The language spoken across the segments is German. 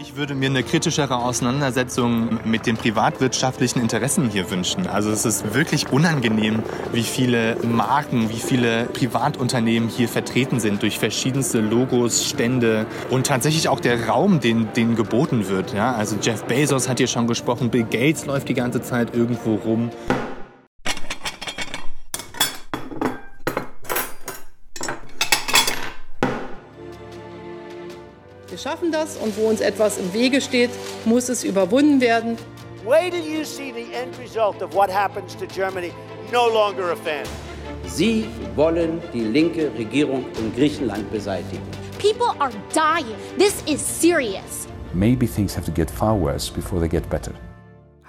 Ich würde mir eine kritischere Auseinandersetzung mit den privatwirtschaftlichen Interessen hier wünschen. Also es ist wirklich unangenehm, wie viele Marken, wie viele Privatunternehmen hier vertreten sind durch verschiedenste Logos, Stände und tatsächlich auch der Raum, den, den geboten wird. Ja? Also Jeff Bezos hat hier schon gesprochen, Bill Gates läuft die ganze Zeit irgendwo rum. Wir schaffen das und wo uns etwas im Wege steht, muss es überwunden werden. Wait till you see the end result of what happens to Germany. No longer a fan. Sie wollen die linke Regierung in Griechenland beseitigen. People are dying. This is serious. Maybe things have to get far worse before they get better.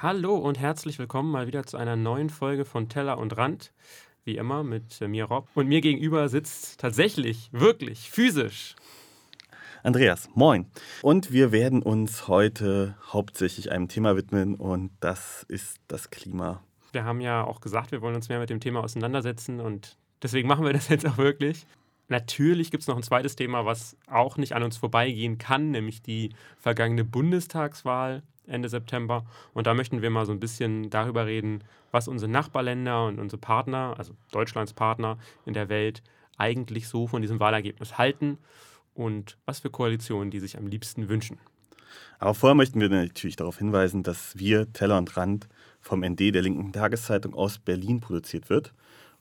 Hallo und herzlich willkommen mal wieder zu einer neuen Folge von Teller und Rand. Wie immer mit mir Rob. Und mir gegenüber sitzt tatsächlich, wirklich, physisch Andreas, moin. Und wir werden uns heute hauptsächlich einem Thema widmen und das ist das Klima. Wir haben ja auch gesagt, wir wollen uns mehr mit dem Thema auseinandersetzen und deswegen machen wir das jetzt auch wirklich. Natürlich gibt es noch ein zweites Thema, was auch nicht an uns vorbeigehen kann, nämlich die vergangene Bundestagswahl Ende September. Und da möchten wir mal so ein bisschen darüber reden, was unsere Nachbarländer und unsere Partner, also Deutschlands Partner in der Welt, eigentlich so von diesem Wahlergebnis halten und was für Koalitionen die sich am liebsten wünschen. Aber vorher möchten wir natürlich darauf hinweisen, dass wir Teller und Rand vom ND der linken Tageszeitung aus Berlin produziert wird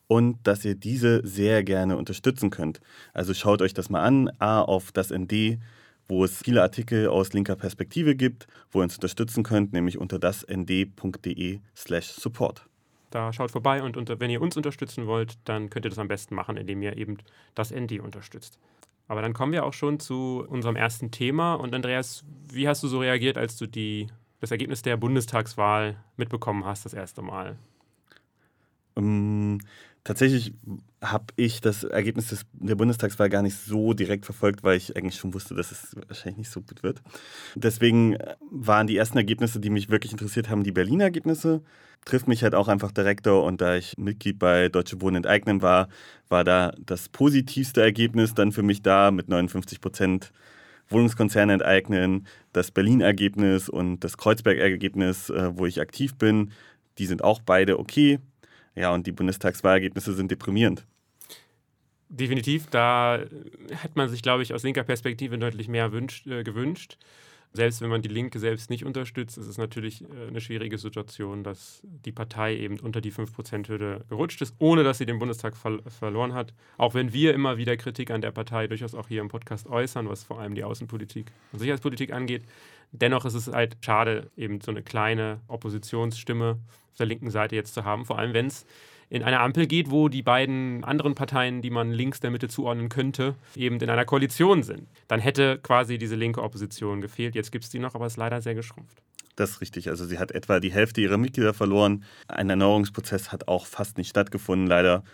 und dass ihr diese sehr gerne unterstützen könnt. Also schaut euch das mal an, A auf das ND, wo es viele Artikel aus linker Perspektive gibt, wo ihr uns unterstützen könnt, nämlich unter dasnd.de slash support. Da schaut vorbei und unter, wenn ihr uns unterstützen wollt, dann könnt ihr das am besten machen, indem ihr eben das ND unterstützt. Aber dann kommen wir auch schon zu unserem ersten Thema. Und Andreas, wie hast du so reagiert, als du die, das Ergebnis der Bundestagswahl mitbekommen hast, das erste Mal? Ähm, tatsächlich habe ich das Ergebnis des, der Bundestagswahl gar nicht so direkt verfolgt, weil ich eigentlich schon wusste, dass es wahrscheinlich nicht so gut wird. Deswegen äh, waren die ersten Ergebnisse, die mich wirklich interessiert haben, die Berliner Ergebnisse. Trifft mich halt auch einfach Direktor und da ich Mitglied bei Deutsche Wohnen enteignen war, war da das positivste Ergebnis dann für mich da mit 59 Prozent. Wohnungskonzerne enteignen, das Berlin-Ergebnis und das Kreuzberg-Ergebnis, äh, wo ich aktiv bin, die sind auch beide okay. Ja, und die Bundestagswahlergebnisse sind deprimierend. Definitiv, da hätte man sich, glaube ich, aus linker Perspektive deutlich mehr wünscht, äh, gewünscht. Selbst wenn man die Linke selbst nicht unterstützt, ist es natürlich äh, eine schwierige Situation, dass die Partei eben unter die 5%-Hürde gerutscht ist, ohne dass sie den Bundestag ver verloren hat. Auch wenn wir immer wieder Kritik an der Partei durchaus auch hier im Podcast äußern, was vor allem die Außenpolitik und Sicherheitspolitik angeht. Dennoch ist es halt schade, eben so eine kleine Oppositionsstimme auf der linken Seite jetzt zu haben, vor allem wenn es in einer Ampel geht, wo die beiden anderen Parteien, die man links der Mitte zuordnen könnte, eben in einer Koalition sind. Dann hätte quasi diese linke Opposition gefehlt. Jetzt gibt es die noch, aber es ist leider sehr geschrumpft. Das ist richtig. Also sie hat etwa die Hälfte ihrer Mitglieder verloren. Ein Erneuerungsprozess hat auch fast nicht stattgefunden, leider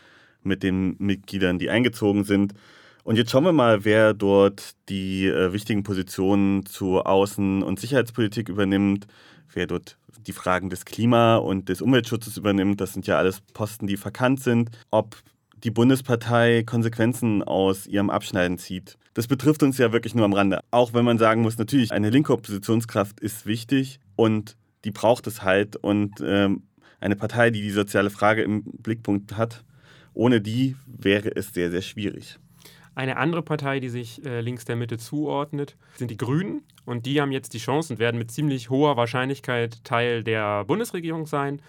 mit den Mitgliedern, die eingezogen sind. Und jetzt schauen wir mal, wer dort die äh, wichtigen Positionen zur Außen- und Sicherheitspolitik übernimmt, wer dort die Fragen des Klima- und des Umweltschutzes übernimmt. Das sind ja alles Posten, die verkannt sind. Ob die Bundespartei Konsequenzen aus ihrem Abschneiden zieht. Das betrifft uns ja wirklich nur am Rande. Auch wenn man sagen muss, natürlich, eine linke Oppositionskraft ist wichtig und die braucht es halt. Und ähm, eine Partei, die die soziale Frage im Blickpunkt hat, ohne die wäre es sehr, sehr schwierig. Eine andere Partei, die sich äh, links der Mitte zuordnet, sind die Grünen. Und die haben jetzt die Chance und werden mit ziemlich hoher Wahrscheinlichkeit Teil der Bundesregierung sein.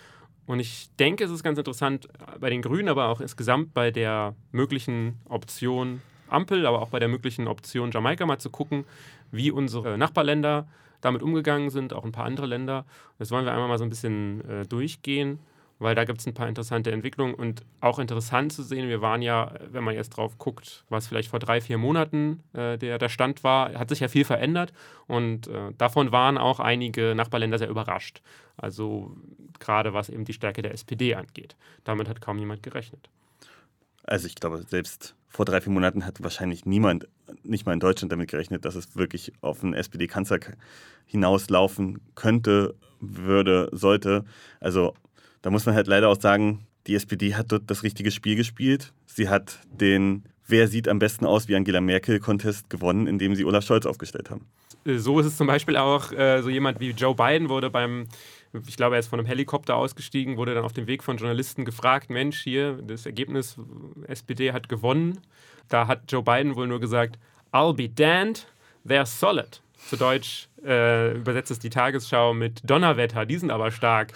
Und ich denke, es ist ganz interessant bei den Grünen, aber auch insgesamt bei der möglichen Option Ampel, aber auch bei der möglichen Option Jamaika mal zu gucken, wie unsere Nachbarländer damit umgegangen sind, auch ein paar andere Länder. Das wollen wir einmal mal so ein bisschen äh, durchgehen weil da gibt es ein paar interessante Entwicklungen und auch interessant zu sehen, wir waren ja, wenn man jetzt drauf guckt, was vielleicht vor drei, vier Monaten äh, der, der Stand war, hat sich ja viel verändert und äh, davon waren auch einige Nachbarländer sehr überrascht. Also gerade was eben die Stärke der SPD angeht. Damit hat kaum jemand gerechnet. Also ich glaube, selbst vor drei, vier Monaten hat wahrscheinlich niemand, nicht mal in Deutschland, damit gerechnet, dass es wirklich auf einen SPD-Kanzler hinauslaufen könnte, würde, sollte. Also da muss man halt leider auch sagen, die SPD hat dort das richtige Spiel gespielt. Sie hat den Wer sieht am besten aus wie Angela Merkel Contest gewonnen, indem sie Olaf Scholz aufgestellt haben. äh, so ist es zum Beispiel auch, äh, so jemand wie Joe Biden wurde beim, ich glaube, er ist von einem Helikopter ausgestiegen, wurde dann auf dem Weg von Journalisten gefragt, Mensch, hier, das Ergebnis, SPD hat gewonnen. Da hat Joe Biden wohl nur gesagt, I'll be damned, they're solid. Zu Deutsch äh, übersetzt es die Tagesschau mit Donnerwetter, die sind aber stark.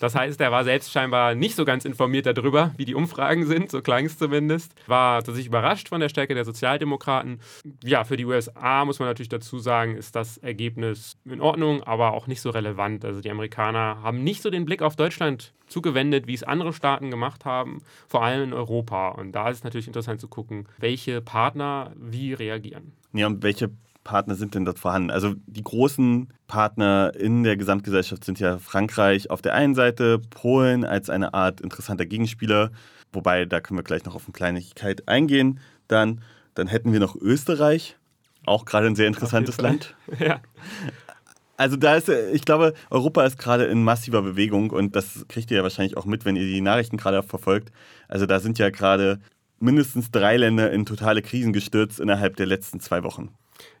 Das heißt, er war selbst scheinbar nicht so ganz informiert darüber, wie die Umfragen sind, so klang es zumindest. War sich überrascht von der Stärke der Sozialdemokraten. Ja, für die USA muss man natürlich dazu sagen, ist das Ergebnis in Ordnung, aber auch nicht so relevant. Also die Amerikaner haben nicht so den Blick auf Deutschland zugewendet, wie es andere Staaten gemacht haben, vor allem in Europa. Und da ist es natürlich interessant zu gucken, welche Partner wie reagieren. Ja, und welche Partner sind denn dort vorhanden? Also die großen Partner in der Gesamtgesellschaft sind ja Frankreich auf der einen Seite, Polen als eine Art interessanter Gegenspieler, wobei da können wir gleich noch auf eine Kleinigkeit eingehen. Dann, dann hätten wir noch Österreich, auch gerade ein sehr interessantes Land. Ja. Also da ist, ich glaube, Europa ist gerade in massiver Bewegung und das kriegt ihr ja wahrscheinlich auch mit, wenn ihr die Nachrichten gerade verfolgt. Also da sind ja gerade mindestens drei Länder in totale Krisen gestürzt innerhalb der letzten zwei Wochen.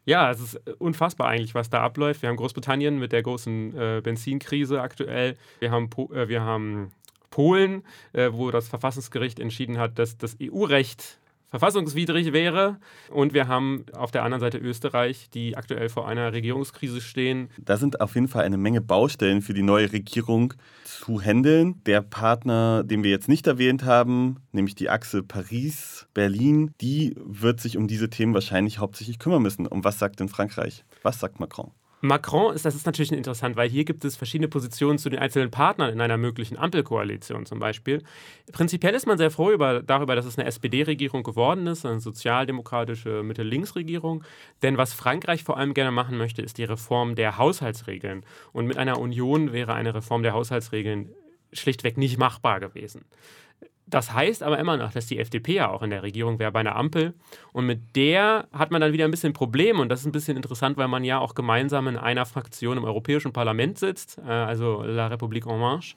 Ja, es ist unfassbar eigentlich, was da abläuft. Wir haben Großbritannien mit der großen äh, Benzinkrise aktuell. Wir haben, po äh, wir haben Polen, äh, wo das Verfassungsgericht entschieden hat, dass das EU-Recht verfassungswidrig wäre. Und wir haben auf der anderen Seite Österreich, die aktuell vor einer Regierungskrise stehen. Da sind auf jeden Fall eine Menge Baustellen für die neue Regierung zu handeln. Der Partner, den wir jetzt nicht erwähnt haben, nämlich die Achse Paris-Berlin, die wird sich um diese Themen wahrscheinlich hauptsächlich kümmern müssen. Und was sagt denn Frankreich? Was sagt Macron? Macron ist, das ist natürlich interessant, weil hier gibt es verschiedene Positionen zu den einzelnen Partnern in einer möglichen Ampelkoalition zum Beispiel. Prinzipiell ist man sehr froh über, darüber, dass es eine SPD-Regierung geworden ist, eine sozialdemokratische Mitte-Links-Regierung. Denn was Frankreich vor allem gerne machen möchte, ist die Reform der Haushaltsregeln. Und mit einer Union wäre eine Reform der Haushaltsregeln schlichtweg nicht machbar gewesen. Das heißt aber immer noch, dass die FDP ja auch in der Regierung wäre bei einer Ampel. Und mit der hat man dann wieder ein bisschen Problem. Und das ist ein bisschen interessant, weil man ja auch gemeinsam in einer Fraktion im Europäischen Parlament sitzt, äh, also La République en Marche,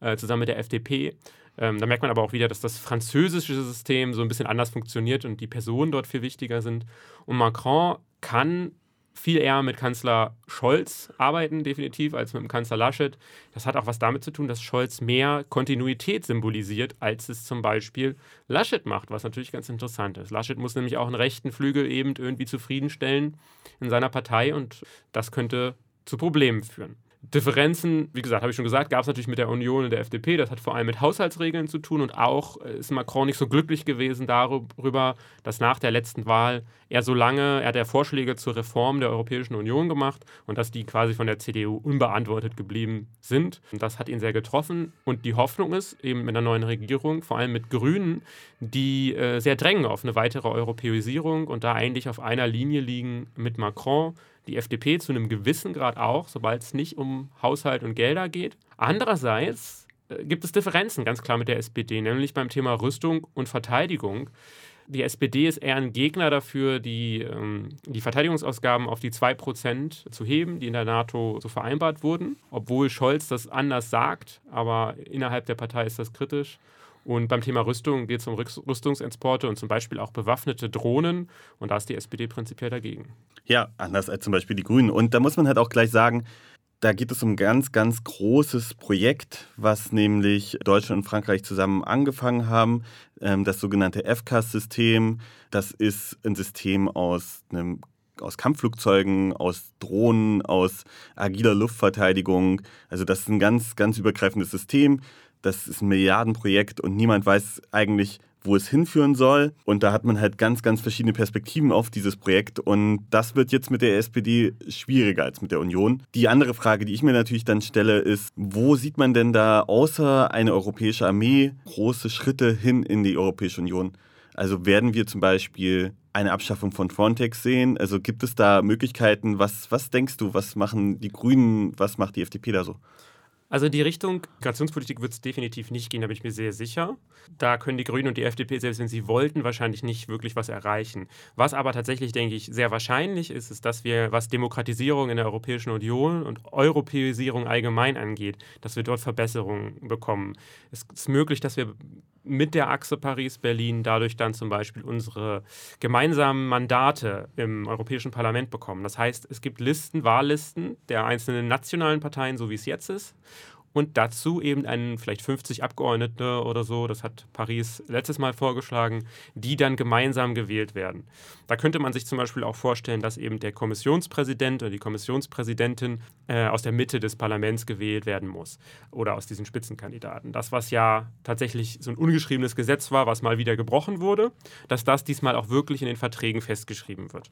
äh, zusammen mit der FDP. Ähm, da merkt man aber auch wieder, dass das französische System so ein bisschen anders funktioniert und die Personen dort viel wichtiger sind. Und Macron kann viel eher mit Kanzler Scholz arbeiten, definitiv, als mit dem Kanzler Laschet. Das hat auch was damit zu tun, dass Scholz mehr Kontinuität symbolisiert, als es zum Beispiel Laschet macht, was natürlich ganz interessant ist. Laschet muss nämlich auch einen rechten Flügel eben irgendwie zufriedenstellen in seiner Partei und das könnte zu Problemen führen. Differenzen, wie gesagt, habe ich schon gesagt, gab es natürlich mit der Union und der FDP. Das hat vor allem mit Haushaltsregeln zu tun und auch äh, ist Macron nicht so glücklich gewesen darüber, dass nach der letzten Wahl er so lange, er hat ja Vorschläge zur Reform der Europäischen Union gemacht und dass die quasi von der CDU unbeantwortet geblieben sind. Das hat ihn sehr getroffen und die Hoffnung ist eben mit einer neuen Regierung, vor allem mit Grünen, die äh, sehr drängen auf eine weitere Europäisierung und da eigentlich auf einer Linie liegen mit Macron die FDP zu einem gewissen Grad auch, sobald es nicht um Haushalt und Gelder geht. Andererseits äh, gibt es Differenzen ganz klar mit der SPD, nämlich beim Thema Rüstung und Verteidigung. Die SPD ist eher ein Gegner dafür, die, ähm, die Verteidigungsausgaben auf die 2% zu heben, die in der NATO so vereinbart wurden, obwohl Scholz das anders sagt, aber innerhalb der Partei ist das kritisch. Und beim Thema Rüstung geht es um Rüstungsexporte und zum Beispiel auch bewaffnete Drohnen. Und da ist die SPD prinzipiell dagegen. Ja, anders als zum Beispiel die Grünen. Und da muss man halt auch gleich sagen, da geht es um ein ganz, ganz großes Projekt, was nämlich Deutschland und Frankreich zusammen angefangen haben. Ähm, das sogenannte FCAS-System. Das ist ein System aus einem aus Kampfflugzeugen, aus Drohnen, aus agiler Luftverteidigung. Also das ist ein ganz, ganz übergreifendes System, das ist ein Milliardenprojekt und niemand weiß eigentlich, wo es hinführen soll. Und da hat man halt ganz, ganz verschiedene Perspektiven auf dieses Projekt. Und das wird jetzt mit der SPD schwieriger als mit der Union. Die andere Frage, die ich mir natürlich dann stelle, ist, wo sieht man denn da außer eine europäische Armee große Schritte hin in die Europäische Union? Also werden wir zum Beispiel eine Abschaffung von Frontex sehen? Also gibt es da Möglichkeiten? Was, was denkst du, was machen die Grünen, was macht die FDP da so? Also in die Richtung Migrationspolitik wird es definitiv nicht gehen, da bin ich mir sehr sicher. Da können die Grünen und die FDP, selbst wenn sie wollten, wahrscheinlich nicht wirklich was erreichen. Was aber tatsächlich, denke ich, sehr wahrscheinlich ist, ist, dass wir, was Demokratisierung in der Europäischen Union und Europäisierung allgemein angeht, dass wir dort Verbesserungen bekommen. Es ist möglich, dass wir mit der Achse Paris-Berlin dadurch dann zum Beispiel unsere gemeinsamen Mandate im Europäischen Parlament bekommen. Das heißt, es gibt Listen, Wahllisten der einzelnen nationalen Parteien, so wie es jetzt ist und dazu eben einen vielleicht 50 Abgeordnete oder so, das hat Paris letztes Mal vorgeschlagen, die dann gemeinsam gewählt werden. Da könnte man sich zum Beispiel auch vorstellen, dass eben der Kommissionspräsident oder die Kommissionspräsidentin äh, aus der Mitte des Parlaments gewählt werden muss oder aus diesen Spitzenkandidaten. Das, was ja tatsächlich so ein ungeschriebenes Gesetz war, was mal wieder gebrochen wurde, dass das diesmal auch wirklich in den Verträgen festgeschrieben wird.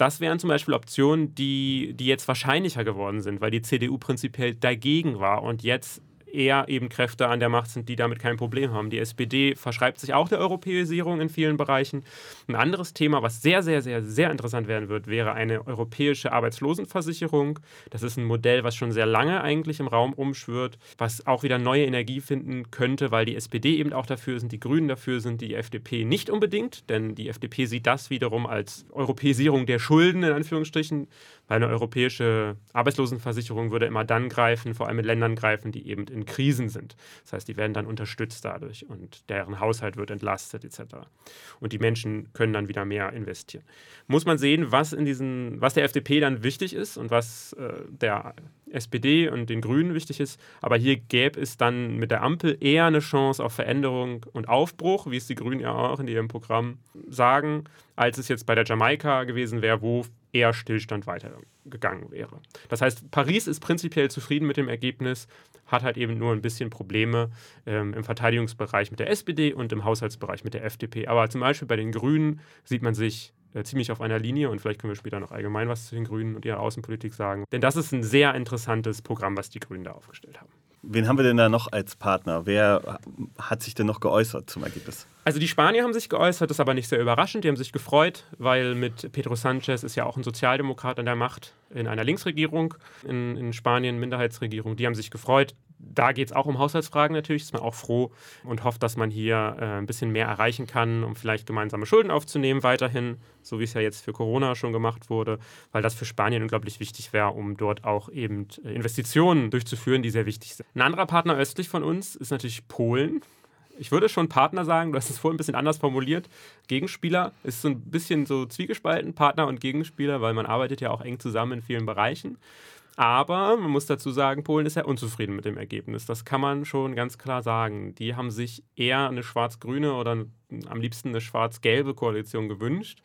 Das wären zum Beispiel Optionen, die, die jetzt wahrscheinlicher geworden sind, weil die CDU prinzipiell dagegen war und jetzt eher eben Kräfte an der Macht sind, die damit kein Problem haben. Die SPD verschreibt sich auch der Europäisierung in vielen Bereichen. Ein anderes Thema, was sehr, sehr, sehr, sehr interessant werden wird, wäre eine europäische Arbeitslosenversicherung. Das ist ein Modell, was schon sehr lange eigentlich im Raum rumschwirrt, was auch wieder neue Energie finden könnte, weil die SPD eben auch dafür sind, die Grünen dafür sind, die FDP nicht unbedingt, denn die FDP sieht das wiederum als Europäisierung der Schulden in Anführungsstrichen, weil eine europäische Arbeitslosenversicherung würde immer dann greifen, vor allem in Ländern greifen, die eben in Krisen sind. Das heißt, die werden dann unterstützt dadurch und deren Haushalt wird entlastet etc. Und die Menschen können dann wieder mehr investieren. Muss man sehen, was in diesen, was der FDP dann wichtig ist und was äh, der SPD und den Grünen wichtig ist. Aber hier gäbe es dann mit der Ampel eher eine Chance auf Veränderung und Aufbruch, wie es die Grünen ja auch in ihrem Programm sagen, als es jetzt bei der Jamaika gewesen wäre, wo eher Stillstand weitergegangen wäre. Das heißt, Paris ist prinzipiell zufrieden mit dem Ergebnis, hat halt eben nur ein bisschen Probleme ähm, im Verteidigungsbereich mit der SPD und im Haushaltsbereich mit der FDP. Aber zum Beispiel bei den Grünen sieht man sich äh, ziemlich auf einer Linie und vielleicht können wir später noch allgemein was zu den Grünen und ihrer Außenpolitik sagen. Denn das ist ein sehr interessantes Programm, was die Grünen da aufgestellt haben. Wen haben wir denn da noch als Partner? Wer hat sich denn noch geäußert zum Ergebnis? Also die Spanier haben sich geäußert, das ist aber nicht sehr überraschend. Die haben sich gefreut, weil mit Pedro Sanchez ist ja auch ein Sozialdemokrat an der Macht in einer Linksregierung in, in Spanien, Minderheitsregierung. Die haben sich gefreut. Da geht es auch um Haushaltsfragen natürlich, ist man auch froh und hofft, dass man hier äh, ein bisschen mehr erreichen kann, um vielleicht gemeinsame Schulden aufzunehmen weiterhin, so wie es ja jetzt für Corona schon gemacht wurde, weil das für Spanien unglaublich wichtig wäre, um dort auch eben äh, Investitionen durchzuführen, die sehr wichtig sind. Ein anderer Partner östlich von uns ist natürlich Polen ich würde schon Partner sagen, du hast es vorhin ein bisschen anders formuliert. Gegenspieler ist so ein bisschen so zwiegespalten, Partner und Gegenspieler, weil man arbeitet ja auch eng zusammen in vielen Bereichen. Aber man muss dazu sagen, Polen ist ja unzufrieden mit dem Ergebnis. Das kann man schon ganz klar sagen. Die haben sich eher eine schwarz-grüne oder am liebsten eine schwarz-gelbe Koalition gewünscht.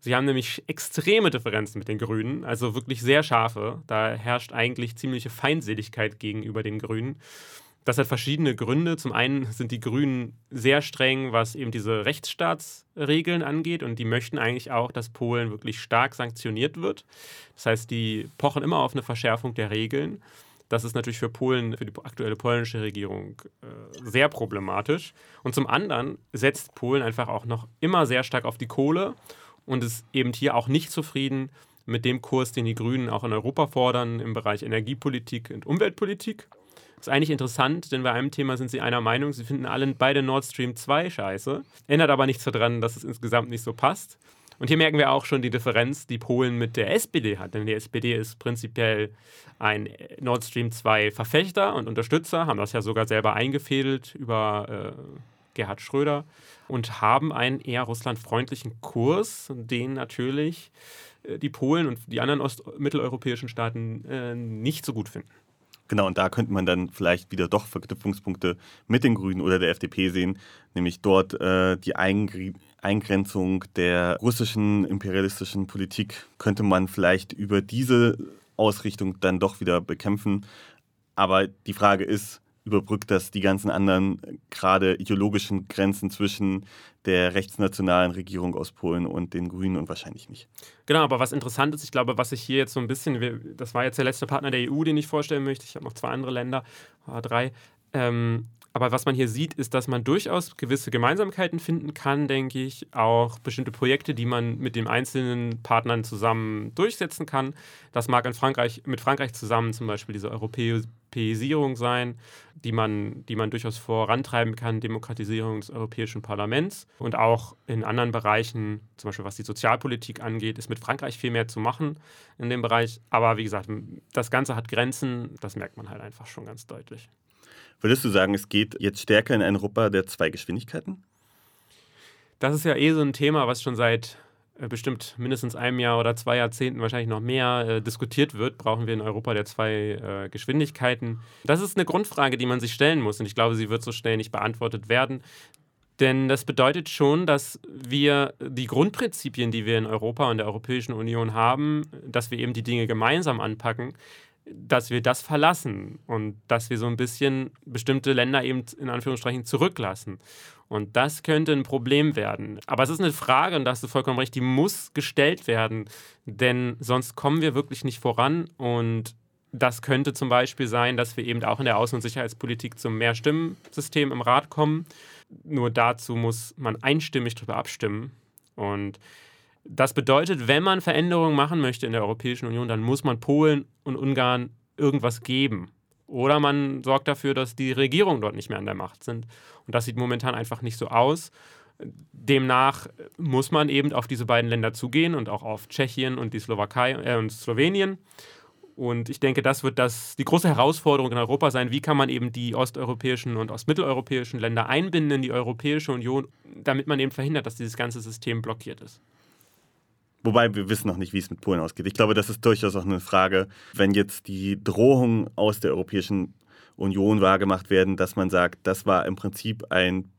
Sie haben nämlich extreme Differenzen mit den Grünen, also wirklich sehr scharfe. Da herrscht eigentlich ziemliche Feindseligkeit gegenüber den Grünen. Das hat verschiedene Gründe. Zum einen sind die Grünen sehr streng, was eben diese Rechtsstaatsregeln angeht und die möchten eigentlich auch, dass Polen wirklich stark sanktioniert wird. Das heißt, die pochen immer auf eine Verschärfung der Regeln. Das ist natürlich für Polen, für die aktuelle polnische Regierung äh, sehr problematisch. Und zum anderen setzt Polen einfach auch noch immer sehr stark auf die Kohle und ist eben hier auch nicht zufrieden mit dem Kurs, den die Grünen auch in Europa fordern im Bereich Energiepolitik und Umweltpolitik. Ist eigentlich interessant, denn bei einem Thema sind sie einer Meinung, sie finden alle beide Nord Stream 2 scheiße. Ändert aber nichts daran, dass es insgesamt nicht so passt. Und hier merken wir auch schon die Differenz, die Polen mit der SPD hat. Denn die SPD ist prinzipiell ein Nord Stream 2 Verfechter und Unterstützer, haben das ja sogar selber eingefädelt über äh, Gerhard Schröder und haben einen eher russlandfreundlichen Kurs, den natürlich äh, die Polen und die anderen ostmitteleuropäischen Staaten äh, nicht so gut finden. Genau, und da könnte man dann vielleicht wieder doch Verknüpfungspunkte mit den Grünen oder der FDP sehen, nämlich dort äh, die Eingr Eingrenzung der russischen imperialistischen Politik könnte man vielleicht über diese Ausrichtung dann doch wieder bekämpfen. Aber die Frage ist, überbrückt das die ganzen anderen, gerade ideologischen Grenzen zwischen der rechtsnationalen Regierung aus Polen und den Grünen und wahrscheinlich nicht. Genau, aber was interessant ist, ich glaube, was ich hier jetzt so ein bisschen, das war jetzt der letzte Partner der EU, den ich vorstellen möchte, ich habe noch zwei andere Länder, drei, ähm, aber was man hier sieht, ist, dass man durchaus gewisse Gemeinsamkeiten finden kann, denke ich. Auch bestimmte Projekte, die man mit den einzelnen Partnern zusammen durchsetzen kann. Das mag in Frankreich, mit Frankreich zusammen zum Beispiel diese Europäisierung sein, die man, die man durchaus vorantreiben kann, Demokratisierung des Europäischen Parlaments. Und auch in anderen Bereichen, zum Beispiel was die Sozialpolitik angeht, ist mit Frankreich viel mehr zu machen in dem Bereich. Aber wie gesagt, das Ganze hat Grenzen, das merkt man halt einfach schon ganz deutlich. Würdest du sagen, es geht jetzt stärker in ein Europa der zwei Geschwindigkeiten? Das ist ja eh so ein Thema, was schon seit bestimmt mindestens einem Jahr oder zwei Jahrzehnten, wahrscheinlich noch mehr, äh, diskutiert wird. Brauchen wir in Europa der zwei äh, Geschwindigkeiten? Das ist eine Grundfrage, die man sich stellen muss. Und ich glaube, sie wird so schnell nicht beantwortet werden. Denn das bedeutet schon, dass wir die Grundprinzipien, die wir in Europa und der Europäischen Union haben, dass wir eben die Dinge gemeinsam anpacken, dass wir das verlassen und dass wir so ein bisschen bestimmte Länder eben in Anführungsstrichen zurücklassen. Und das könnte ein Problem werden. Aber es ist eine Frage, und da hast du vollkommen recht, die muss gestellt werden, denn sonst kommen wir wirklich nicht voran. Und das könnte zum Beispiel sein, dass wir eben auch in der Außen- und Sicherheitspolitik zum Mehrstimmensystem im Rat kommen. Nur dazu muss man einstimmig darüber abstimmen. Und das bedeutet, wenn man Veränderungen machen möchte in der Europäischen Union, dann muss man Polen und Ungarn irgendwas geben. Oder man sorgt dafür, dass die Regierungen dort nicht mehr an der Macht sind. Und das sieht momentan einfach nicht so aus. Demnach muss man eben auf diese beiden Länder zugehen und auch auf Tschechien und die Slowakei äh, und Slowenien. Und ich denke, das wird das, die große Herausforderung in Europa sein. Wie kann man eben die osteuropäischen und ostmitteleuropäischen Länder einbinden in die Europäische Union, damit man eben verhindert, dass dieses ganze System blockiert ist? Wobei wir wissen noch nicht, wie es mit Polen ausgeht. Ich glaube, das ist durchaus auch eine Frage, wenn jetzt die Drohungen aus der Europäischen Union wahrgemacht werden, dass man sagt, das war im Prinzip ein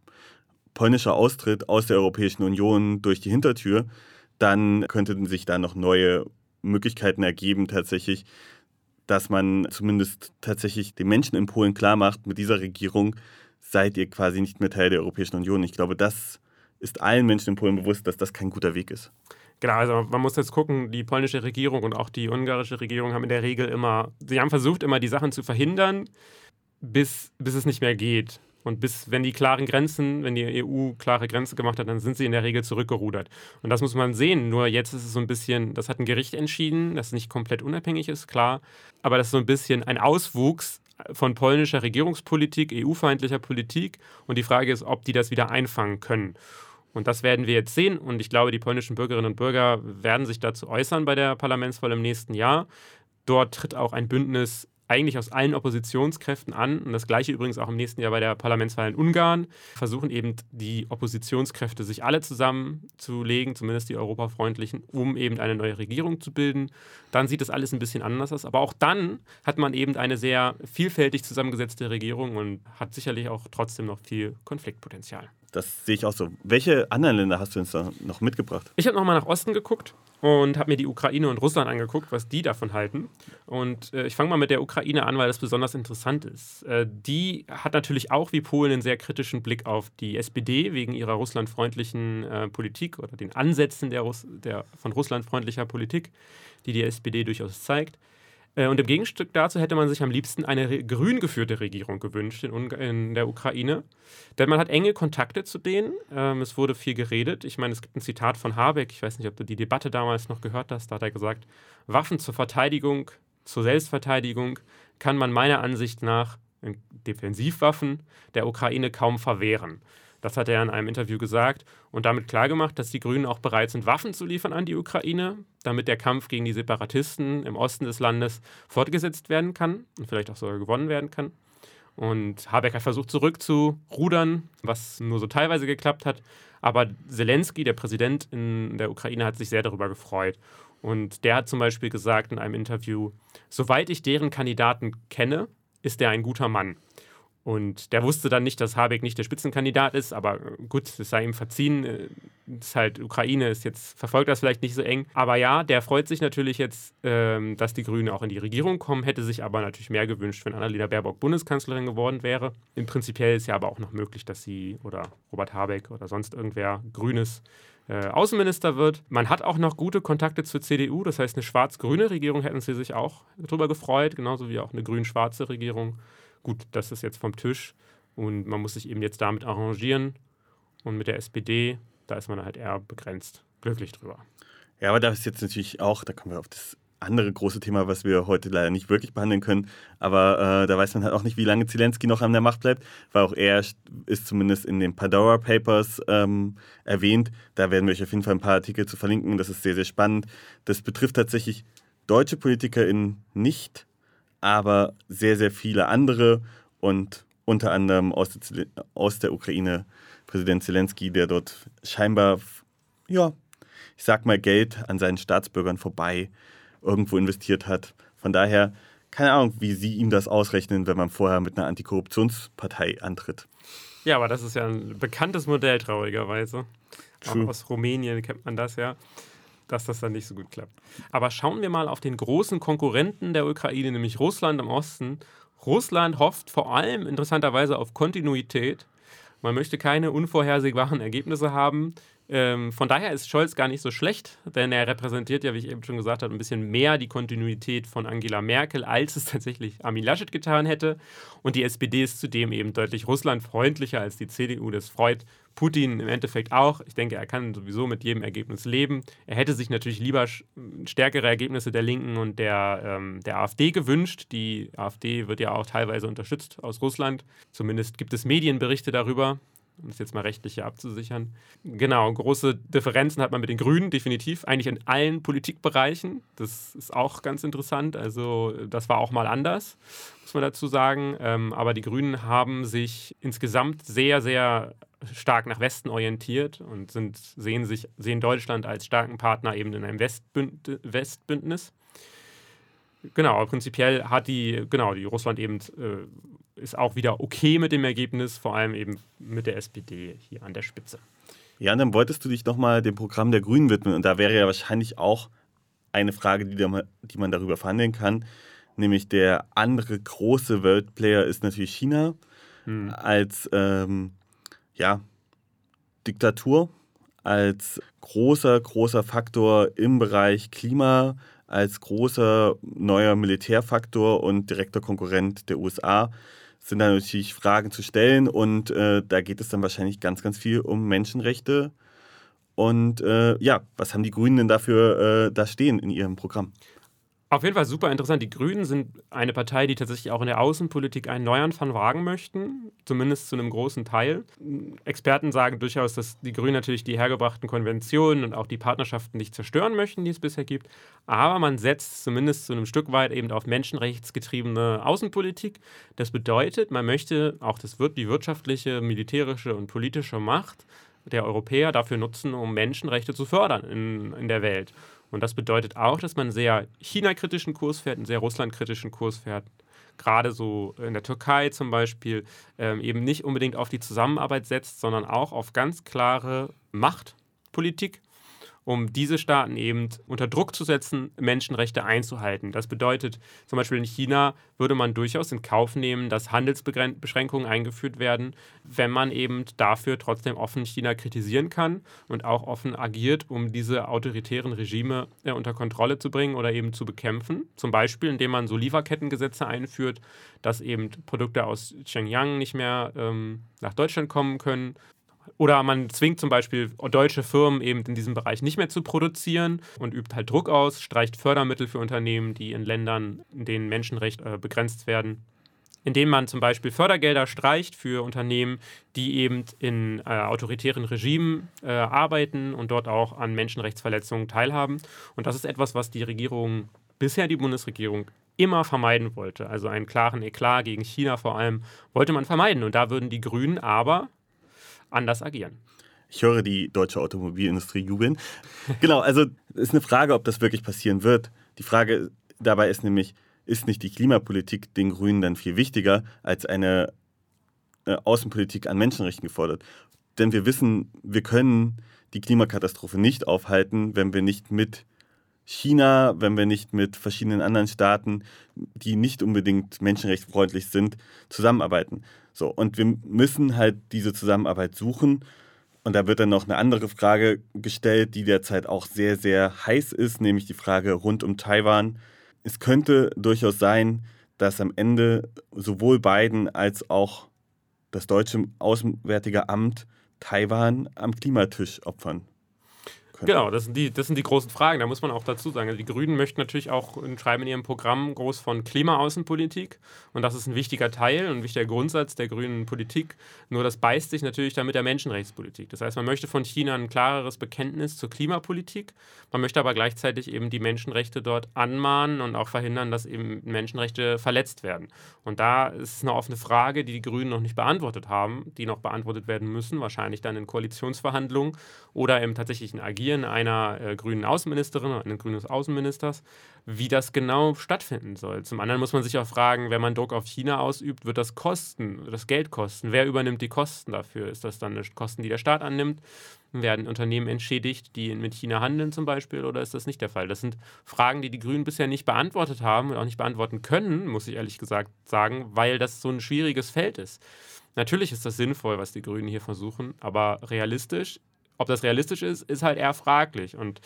polnischer Austritt aus der Europäischen Union durch die Hintertür, dann könnten sich da noch neue Möglichkeiten ergeben, tatsächlich, dass man zumindest tatsächlich den Menschen in Polen klar macht, mit dieser Regierung seid ihr quasi nicht mehr Teil der Europäischen Union. Ich glaube, das ist allen Menschen in Polen bewusst, dass das kein guter Weg ist. Genau, also man muss jetzt gucken, die polnische Regierung und auch die ungarische Regierung haben in der Regel immer, sie haben versucht, immer die Sachen zu verhindern, bis, bis es nicht mehr geht. Und bis, wenn die klaren Grenzen, wenn die EU klare Grenzen gemacht hat, dann sind sie in der Regel zurückgerudert. Und das muss man sehen. Nur jetzt ist es so ein bisschen, das hat ein Gericht entschieden, das nicht komplett unabhängig ist, klar. Aber das ist so ein bisschen ein Auswuchs von polnischer Regierungspolitik, EU-feindlicher Politik. Und die Frage ist, ob die das wieder einfangen können. Und das werden wir jetzt sehen. Und ich glaube, die polnischen Bürgerinnen und Bürger werden sich dazu äußern bei der Parlamentswahl im nächsten Jahr. Dort tritt auch ein Bündnis eigentlich aus allen Oppositionskräften an. Und das gleiche übrigens auch im nächsten Jahr bei der Parlamentswahl in Ungarn. Versuchen eben die Oppositionskräfte sich alle zusammenzulegen, zumindest die europafreundlichen, um eben eine neue Regierung zu bilden. Dann sieht das alles ein bisschen anders aus. Aber auch dann hat man eben eine sehr vielfältig zusammengesetzte Regierung und hat sicherlich auch trotzdem noch viel Konfliktpotenzial. Das sehe ich auch so. Welche anderen Länder hast du uns da noch mitgebracht? Ich habe nochmal nach Osten geguckt und habe mir die Ukraine und Russland angeguckt, was die davon halten. Und äh, ich fange mal mit der Ukraine an, weil das besonders interessant ist. Äh, die hat natürlich auch wie Polen einen sehr kritischen Blick auf die SPD wegen ihrer russlandfreundlichen äh, Politik oder den Ansätzen der, Russ der von russlandfreundlicher Politik, die die SPD durchaus zeigt. Äh, und im Gegenstück dazu hätte man sich am liebsten eine grün geführte Regierung gewünscht in, in, der Ukraine. Denn man hat enge Kontakte zu denen. Ähm, es wurde viel geredet. Ich meine, es gibt ein Zitat von Habeck. Ich weiß nicht, ob du die Debatte damals noch gehört hast. Da hat er gesagt, Waffen zur Verteidigung, zur Selbstverteidigung kann man meiner Ansicht nach Defensivwaffen der Ukraine kaum verwehren. Das hat er in einem Interview gesagt und damit klargemacht, dass die Grünen auch bereit sind, Waffen zu liefern an die Ukraine, damit der Kampf gegen die Separatisten im Osten des Landes fortgesetzt werden kann und vielleicht auch sogar gewonnen werden kann. Und Habeck hat versucht zurückzurudern, was nur so teilweise geklappt hat. Aber Zelensky, der Präsident in der Ukraine, hat sich sehr darüber gefreut. Und der hat zum Beispiel gesagt in einem Interview, soweit ich deren Kandidaten kenne, ist er ein guter Mann. Und der wusste dann nicht, dass Habeck nicht der Spitzenkandidat ist, aber gut, es sei ihm verziehen. Es äh, ist halt Ukraine, ist jetzt, verfolgt das vielleicht nicht so eng. Aber ja, der freut sich natürlich jetzt, ähm, dass die Grünen auch in die Regierung kommen, hätte sich aber natürlich mehr gewünscht, wenn Annalena Baerbock Bundeskanzlerin geworden wäre. Im Prinzipiell ist ja aber auch noch möglich, dass sie oder Robert Habeck oder sonst irgendwer Grünes äh, Außenminister wird. Man hat auch noch gute Kontakte zur CDU, das heißt, eine schwarz-grüne Regierung hätten sie sich auch darüber gefreut, genauso wie auch eine grün-schwarze Regierung gut, das ist jetzt vom Tisch und man muss sich eben jetzt damit arrangieren. Und mit der SPD, da ist man halt eher begrenzt glücklich drüber. Ja, aber da ist jetzt natürlich auch, da kommen wir auf das andere große Thema, was wir heute leider nicht wirklich behandeln können. Aber äh, da weiß man halt auch nicht, wie lange Zelensky noch an der Macht bleibt, weil auch er ist zumindest in den Pandora Papers ähm, erwähnt. Da werden wir euch auf jeden Fall ein paar Artikel zu verlinken. Das ist sehr, sehr spannend. Das betrifft tatsächlich deutsche PolitikerInnen nicht, aber sehr, sehr viele andere. und unter anderem aus der, aus der Ukraine Präsident Zelensky, der dort scheinbar, ja, ich sag mal, Geld an seinen Staatsbürgern vorbei irgendwo investiert hat. Von daher, keine Ahnung, wie Sie ihm das ausrechnen, wenn man vorher mit einer Antikorruptionspartei antritt. Ja, aber das ist ja ein bekanntes Modell, traurigerweise. True. Auch aus Rumänien kennt man das ja, dass das dann nicht so gut klappt. Aber schauen wir mal auf den großen Konkurrenten der Ukraine, nämlich Russland im Osten. Russland hofft vor allem interessanterweise auf Kontinuität. Man möchte keine unvorhersehbaren Ergebnisse haben. Ähm, von daher ist Scholz gar nicht so schlecht, denn er repräsentiert ja, wie ich eben schon gesagt habe, ein bisschen mehr die Kontinuität von Angela Merkel, als es tatsächlich Armin Laschet getan hätte. Und die SPD ist zudem eben deutlich russlandfreundlicher als die CDU. Das freut Putin im Endeffekt auch. Ich denke, er kann sowieso mit jedem Ergebnis leben. Er hätte sich natürlich lieber stärkere Ergebnisse der Linken und der, ähm, der AfD gewünscht. Die AfD wird ja auch teilweise unterstützt aus Russland. Zumindest gibt es Medienberichte darüber um das jetzt mal rechtlich hier abzusichern. Genau, große Differenzen hat man mit den Grünen, definitiv, eigentlich in allen Politikbereichen. Das ist auch ganz interessant. Also, das war auch mal anders, muss man dazu sagen. Ähm, aber die Grünen haben sich insgesamt sehr, sehr stark nach Westen orientiert und sind, sehen, sich, sehen Deutschland als starken Partner eben in einem Westbünd Westbündnis. Genau, prinzipiell hat die, genau, die Russland eben äh, ist auch wieder okay mit dem Ergebnis, vor allem eben mit der SPD hier an der Spitze. Ja, und dann wolltest du dich nochmal dem Programm der Grünen widmen. Und da wäre ja wahrscheinlich auch eine Frage, die, da, die man darüber verhandeln kann. Nämlich der andere große Weltplayer ist natürlich China hm. als ähm, ja, Diktatur, als großer, großer Faktor im Bereich Klima, als großer neuer Militärfaktor und direkter Konkurrent der USA sind da natürlich Fragen zu stellen und äh, da geht es dann wahrscheinlich ganz, ganz viel um Menschenrechte. Und äh, ja, was haben die Grünen denn dafür äh, da stehen in ihrem Programm? Auf jeden Fall super interessant. Die Grünen sind eine Partei, die tatsächlich auch in der Außenpolitik einen Neuanfang wagen möchten, zumindest zu einem großen Teil. Experten sagen durchaus, dass die Grünen natürlich die hergebrachten Konventionen und auch die Partnerschaften nicht zerstören möchten, die es bisher gibt. Aber man setzt zumindest zu einem Stück weit eben auf menschenrechtsgetriebene Außenpolitik. Das bedeutet, man möchte auch das die wirtschaftliche, militärische und politische Macht der Europäer dafür nutzen, um Menschenrechte zu fördern in, in der Welt. Und das bedeutet auch, dass man einen sehr China-kritischen Kurs fährt, einen sehr Russland-kritischen Kurs fährt. Gerade so in der Türkei zum Beispiel ähm, eben nicht unbedingt auf die Zusammenarbeit setzt, sondern auch auf ganz klare Machtpolitik um diese Staaten eben unter Druck zu setzen, Menschenrechte einzuhalten. Das bedeutet, zum Beispiel in China würde man durchaus in Kauf nehmen, dass Handelsbeschränkungen eingeführt werden, wenn man eben dafür trotzdem offen China kritisieren kann und auch offen agiert, um diese autoritären Regime äh, unter Kontrolle zu bringen oder eben zu bekämpfen. Zum Beispiel, indem man so Lieferkettengesetze einführt, dass eben Produkte aus Xinjiang nicht mehr ähm, nach Deutschland kommen können oder man zwingt zum Beispiel deutsche Firmen eben in diesem Bereich nicht mehr zu produzieren und übt halt Druck aus, streicht Fördermittel für Unternehmen, die in Ländern, in denen Menschenrechte äh, begrenzt werden. Indem man zum Beispiel Fördergelder streicht für Unternehmen, die eben in äh, autoritären Regimen äh, arbeiten und dort auch an Menschenrechtsverletzungen teilhaben. Und das ist etwas, was die Regierung, bisher die Bundesregierung, immer vermeiden wollte. Also einen klaren Eklat gegen China vor allem wollte man vermeiden. Und da würden die Grünen aber anders agieren. Ich höre die deutsche Automobilindustrie jubeln. Genau, also ist eine Frage, ob das wirklich passieren wird. Die Frage dabei ist nämlich, ist nicht die Klimapolitik den Grünen dann viel wichtiger als eine äh, Außenpolitik an Menschenrechten gefordert? Denn wir wissen, wir können die Klimakatastrophe nicht aufhalten, wenn wir nicht mit China, wenn wir nicht mit verschiedenen anderen Staaten, die nicht unbedingt menschenrechtsfreundlich sind, zusammenarbeiten. So, und wir müssen halt diese Zusammenarbeit suchen. Und da wird dann noch eine andere Frage gestellt, die derzeit auch sehr, sehr heiß ist, nämlich die Frage rund um Taiwan. Es könnte durchaus sein, dass am Ende sowohl Biden als auch das deutsche Auswärtige Amt Taiwan am Klimatisch opfern. Können. Genau, das sind, die, das sind die großen Fragen. Da muss man auch dazu sagen. Die Grünen möchten natürlich auch schreiben in ihrem Programm groß von Klimaaußenpolitik. Und das ist ein wichtiger Teil und ein wichtiger Grundsatz der grünen Politik. Nur das beißt sich natürlich dann mit der Menschenrechtspolitik. Das heißt, man möchte von China ein klareres Bekenntnis zur Klimapolitik. Man möchte aber gleichzeitig eben die Menschenrechte dort anmahnen und auch verhindern, dass eben Menschenrechte verletzt werden. Und da ist eine offene Frage, die die Grünen noch nicht beantwortet haben, die noch beantwortet werden müssen, wahrscheinlich dann in Koalitionsverhandlungen oder im tatsächlichen Agieren einer äh, grünen Außenministerin oder eines grünen Außenministers, wie das genau stattfinden soll. Zum anderen muss man sich auch fragen, wenn man Druck auf China ausübt, wird das kosten, das Geld kosten? Wer übernimmt die Kosten dafür? Ist das dann Kosten, die der Staat annimmt? Werden Unternehmen entschädigt, die mit China handeln zum Beispiel, oder ist das nicht der Fall? Das sind Fragen, die die Grünen bisher nicht beantwortet haben und auch nicht beantworten können, muss ich ehrlich gesagt sagen, weil das so ein schwieriges Feld ist. Natürlich ist das sinnvoll, was die Grünen hier versuchen, aber realistisch, ob das realistisch ist, ist halt eher fraglich. Und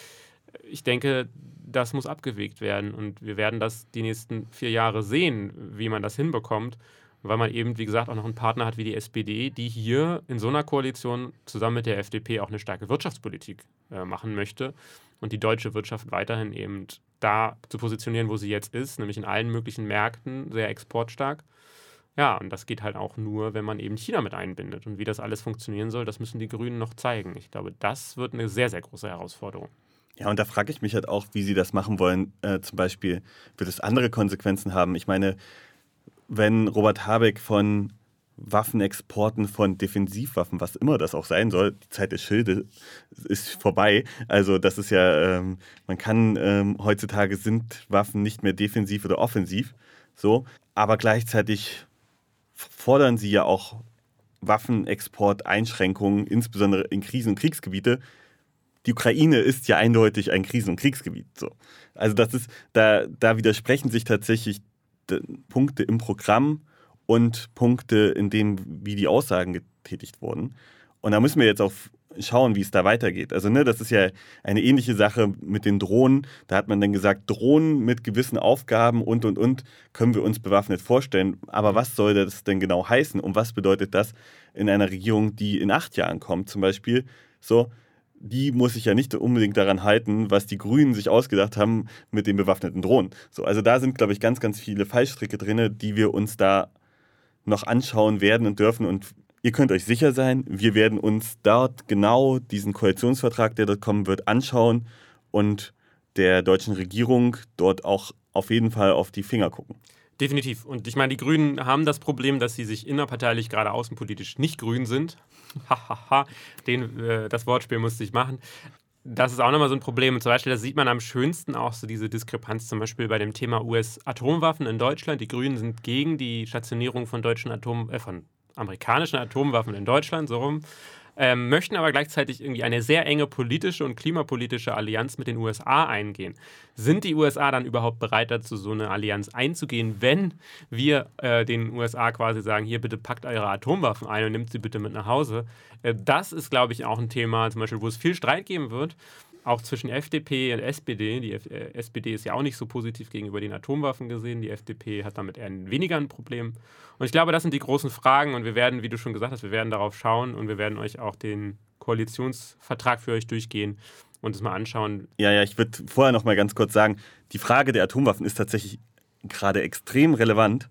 ich denke, das muss abgewegt werden. Und wir werden das die nächsten vier Jahre sehen, wie man das hinbekommt, weil man eben, wie gesagt, auch noch einen Partner hat wie die SPD, die hier in so einer Koalition zusammen mit der FDP auch eine starke Wirtschaftspolitik äh, machen möchte und die deutsche Wirtschaft weiterhin eben da zu positionieren, wo sie jetzt ist, nämlich in allen möglichen Märkten sehr exportstark. Ja, und das geht halt auch nur, wenn man eben China mit einbindet. Und wie das alles funktionieren soll, das müssen die Grünen noch zeigen. Ich glaube, das wird eine sehr, sehr große Herausforderung. Ja, und da frage ich mich halt auch, wie sie das machen wollen. Äh, zum Beispiel wird es andere Konsequenzen haben. Ich meine, wenn Robert Habeck von Waffenexporten von Defensivwaffen, was immer das auch sein soll, die Zeit des Schildes ist vorbei. Also das ist ja, ähm, man kann ähm, heutzutage sind Waffen nicht mehr defensiv oder offensiv, so, aber gleichzeitig fordern sie ja auch Waffenexporteinschränkungen, insbesondere in Krisen- und Kriegsgebiete. Die Ukraine ist ja eindeutig ein Krisen- und Kriegsgebiet. So. Also das ist, da, da widersprechen sich tatsächlich Punkte im Programm und Punkte in dem, wie die Aussagen getätigt wurden. Und da müssen wir jetzt auch schauen, wie es da weitergeht. Also, ne, das ist ja eine ähnliche Sache mit den Drohnen. Da hat man dann gesagt, Drohnen mit gewissen Aufgaben und und und können wir uns bewaffnet vorstellen. Aber was soll das denn genau heißen? Und was bedeutet das in einer Regierung, die in acht Jahren kommt, zum Beispiel? So, die muss sich ja nicht unbedingt daran halten, was die Grünen sich ausgedacht haben mit den bewaffneten Drohnen. So, also da sind, glaube ich, ganz, ganz viele Fallstricke drin, die wir uns da noch anschauen werden und dürfen. Und ihr könnt euch sicher sein, wir werden uns dort genau diesen Koalitionsvertrag, der dort kommen wird, anschauen und der deutschen Regierung dort auch auf jeden Fall auf die Finger gucken. Definitiv. Und ich meine, die Grünen haben das Problem, dass sie sich innerparteilich gerade außenpolitisch nicht grün sind. Hahaha, äh, das Wortspiel musste ich machen. Das ist auch nochmal so ein Problem. Und zum Beispiel, das sieht man am schönsten auch so diese Diskrepanz zum Beispiel bei dem Thema US-Atomwaffen in Deutschland. Die Grünen sind gegen die Stationierung von deutschen Atom, äh, von amerikanischen Atomwaffen in Deutschland, so rum ähm, möchten aber gleichzeitig irgendwie eine sehr enge politische und klimapolitische Allianz mit den USA eingehen. Sind die USA dann überhaupt bereit dazu, so eine Allianz einzugehen, wenn wir äh, den USA quasi sagen, hier bitte packt eure Atomwaffen ein und nimmt sie bitte mit nach Hause? Äh, das ist, glaube ich, auch ein Thema, zum Beispiel, wo es viel Streit geben wird auch zwischen FDP und SPD. Die F äh, SPD ist ja auch nicht so positiv gegenüber den Atomwaffen gesehen. Die FDP hat damit eher weniger ein Problem. Und ich glaube, das sind die großen Fragen und wir werden, wie du schon gesagt hast, wir werden darauf schauen und wir werden euch auch den Koalitionsvertrag für euch durchgehen und es mal anschauen. Ja, ja, ich würde vorher noch mal ganz kurz sagen, die Frage der Atomwaffen ist tatsächlich gerade extrem relevant,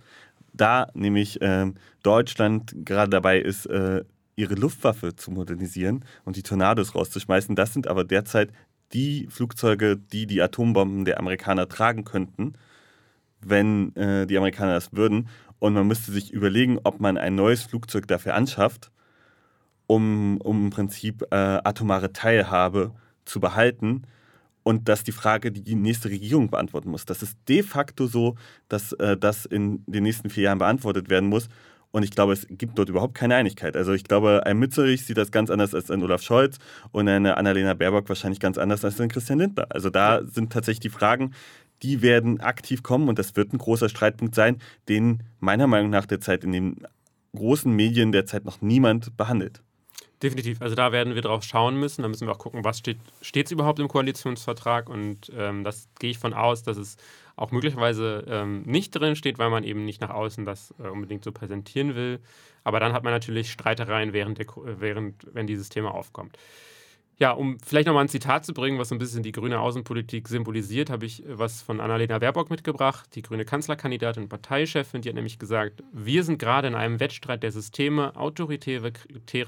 da nämlich äh, Deutschland gerade dabei ist, äh, ihre Luftwaffe zu modernisieren und die Tornados rauszuschmeißen. Das sind aber derzeit die Flugzeuge, die die Atombomben der Amerikaner tragen könnten, wenn äh, die Amerikaner das würden. Und man müsste sich überlegen, ob man ein neues Flugzeug dafür anschafft, um, um im Prinzip äh, atomare Teilhabe zu behalten. Und das ist die Frage, die die nächste Regierung beantworten muss. Das ist de facto so, dass äh, das in den nächsten vier Jahren beantwortet werden muss. Und ich glaube, es gibt dort überhaupt keine Einigkeit. Also ich glaube, ein Mützerich sieht das ganz anders als ein Olaf Scholz und eine Annalena Baerbock wahrscheinlich ganz anders als ein Christian Lindner. Also da sind tatsächlich die Fragen, die werden aktiv kommen und das wird ein großer Streitpunkt sein, den meiner Meinung nach derzeit in den großen Medien derzeit noch niemand behandelt. Definitiv. Also da werden wir drauf schauen müssen. Da müssen wir auch gucken, was steht es überhaupt im Koalitionsvertrag. Und ähm, das gehe ich von aus, dass es auch möglicherweise ähm, nicht drin steht, weil man eben nicht nach außen das äh, unbedingt so präsentieren will. Aber dann hat man natürlich Streitereien, während, der, während wenn dieses Thema aufkommt. Ja, um vielleicht nochmal ein Zitat zu bringen, was so ein bisschen die grüne Außenpolitik symbolisiert, habe ich was von Annalena Baerbock mitgebracht, die grüne Kanzlerkandidatin und Parteichefin. Die hat nämlich gesagt, wir sind gerade in einem Wettstreit der Systeme, autoritäre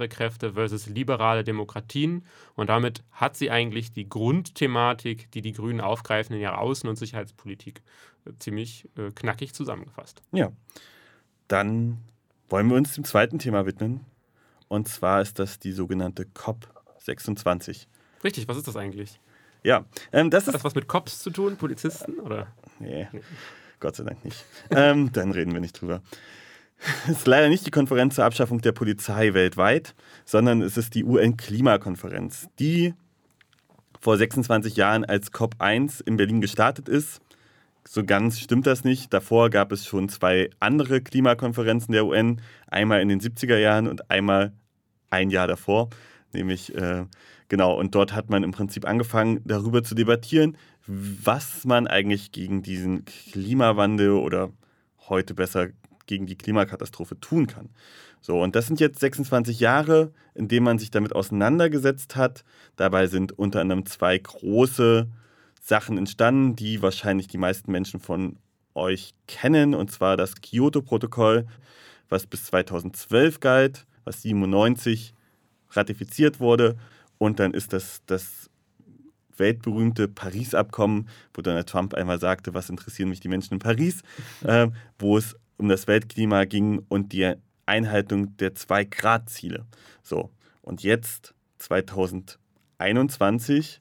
Kräfte versus liberale Demokratien. Und damit hat sie eigentlich die Grundthematik, die die Grünen aufgreifen in ihrer Außen- und Sicherheitspolitik, äh, ziemlich äh, knackig zusammengefasst. Ja, dann wollen wir uns dem zweiten Thema widmen. Und zwar ist das die sogenannte COP 26. Richtig, was ist das eigentlich? Ja, ähm, das Hat ist. das was mit Cops zu tun, Polizisten? Oder? Nee, Gott sei Dank nicht. ähm, dann reden wir nicht drüber. Es ist leider nicht die Konferenz zur Abschaffung der Polizei weltweit, sondern es ist die UN-Klimakonferenz, die vor 26 Jahren als COP1 in Berlin gestartet ist. So ganz stimmt das nicht. Davor gab es schon zwei andere Klimakonferenzen der UN, einmal in den 70er Jahren und einmal ein Jahr davor. Nämlich, äh, genau, und dort hat man im Prinzip angefangen, darüber zu debattieren, was man eigentlich gegen diesen Klimawandel oder heute besser gegen die Klimakatastrophe tun kann. So, und das sind jetzt 26 Jahre, in denen man sich damit auseinandergesetzt hat. Dabei sind unter anderem zwei große Sachen entstanden, die wahrscheinlich die meisten Menschen von euch kennen, und zwar das Kyoto-Protokoll, was bis 2012 galt, was 97 ratifiziert wurde. Und dann ist das das weltberühmte Paris-Abkommen, wo Donald Trump einmal sagte, was interessieren mich die Menschen in Paris, äh, wo es um das Weltklima ging und die Einhaltung der 2-Grad-Ziele. So, und jetzt, 2021,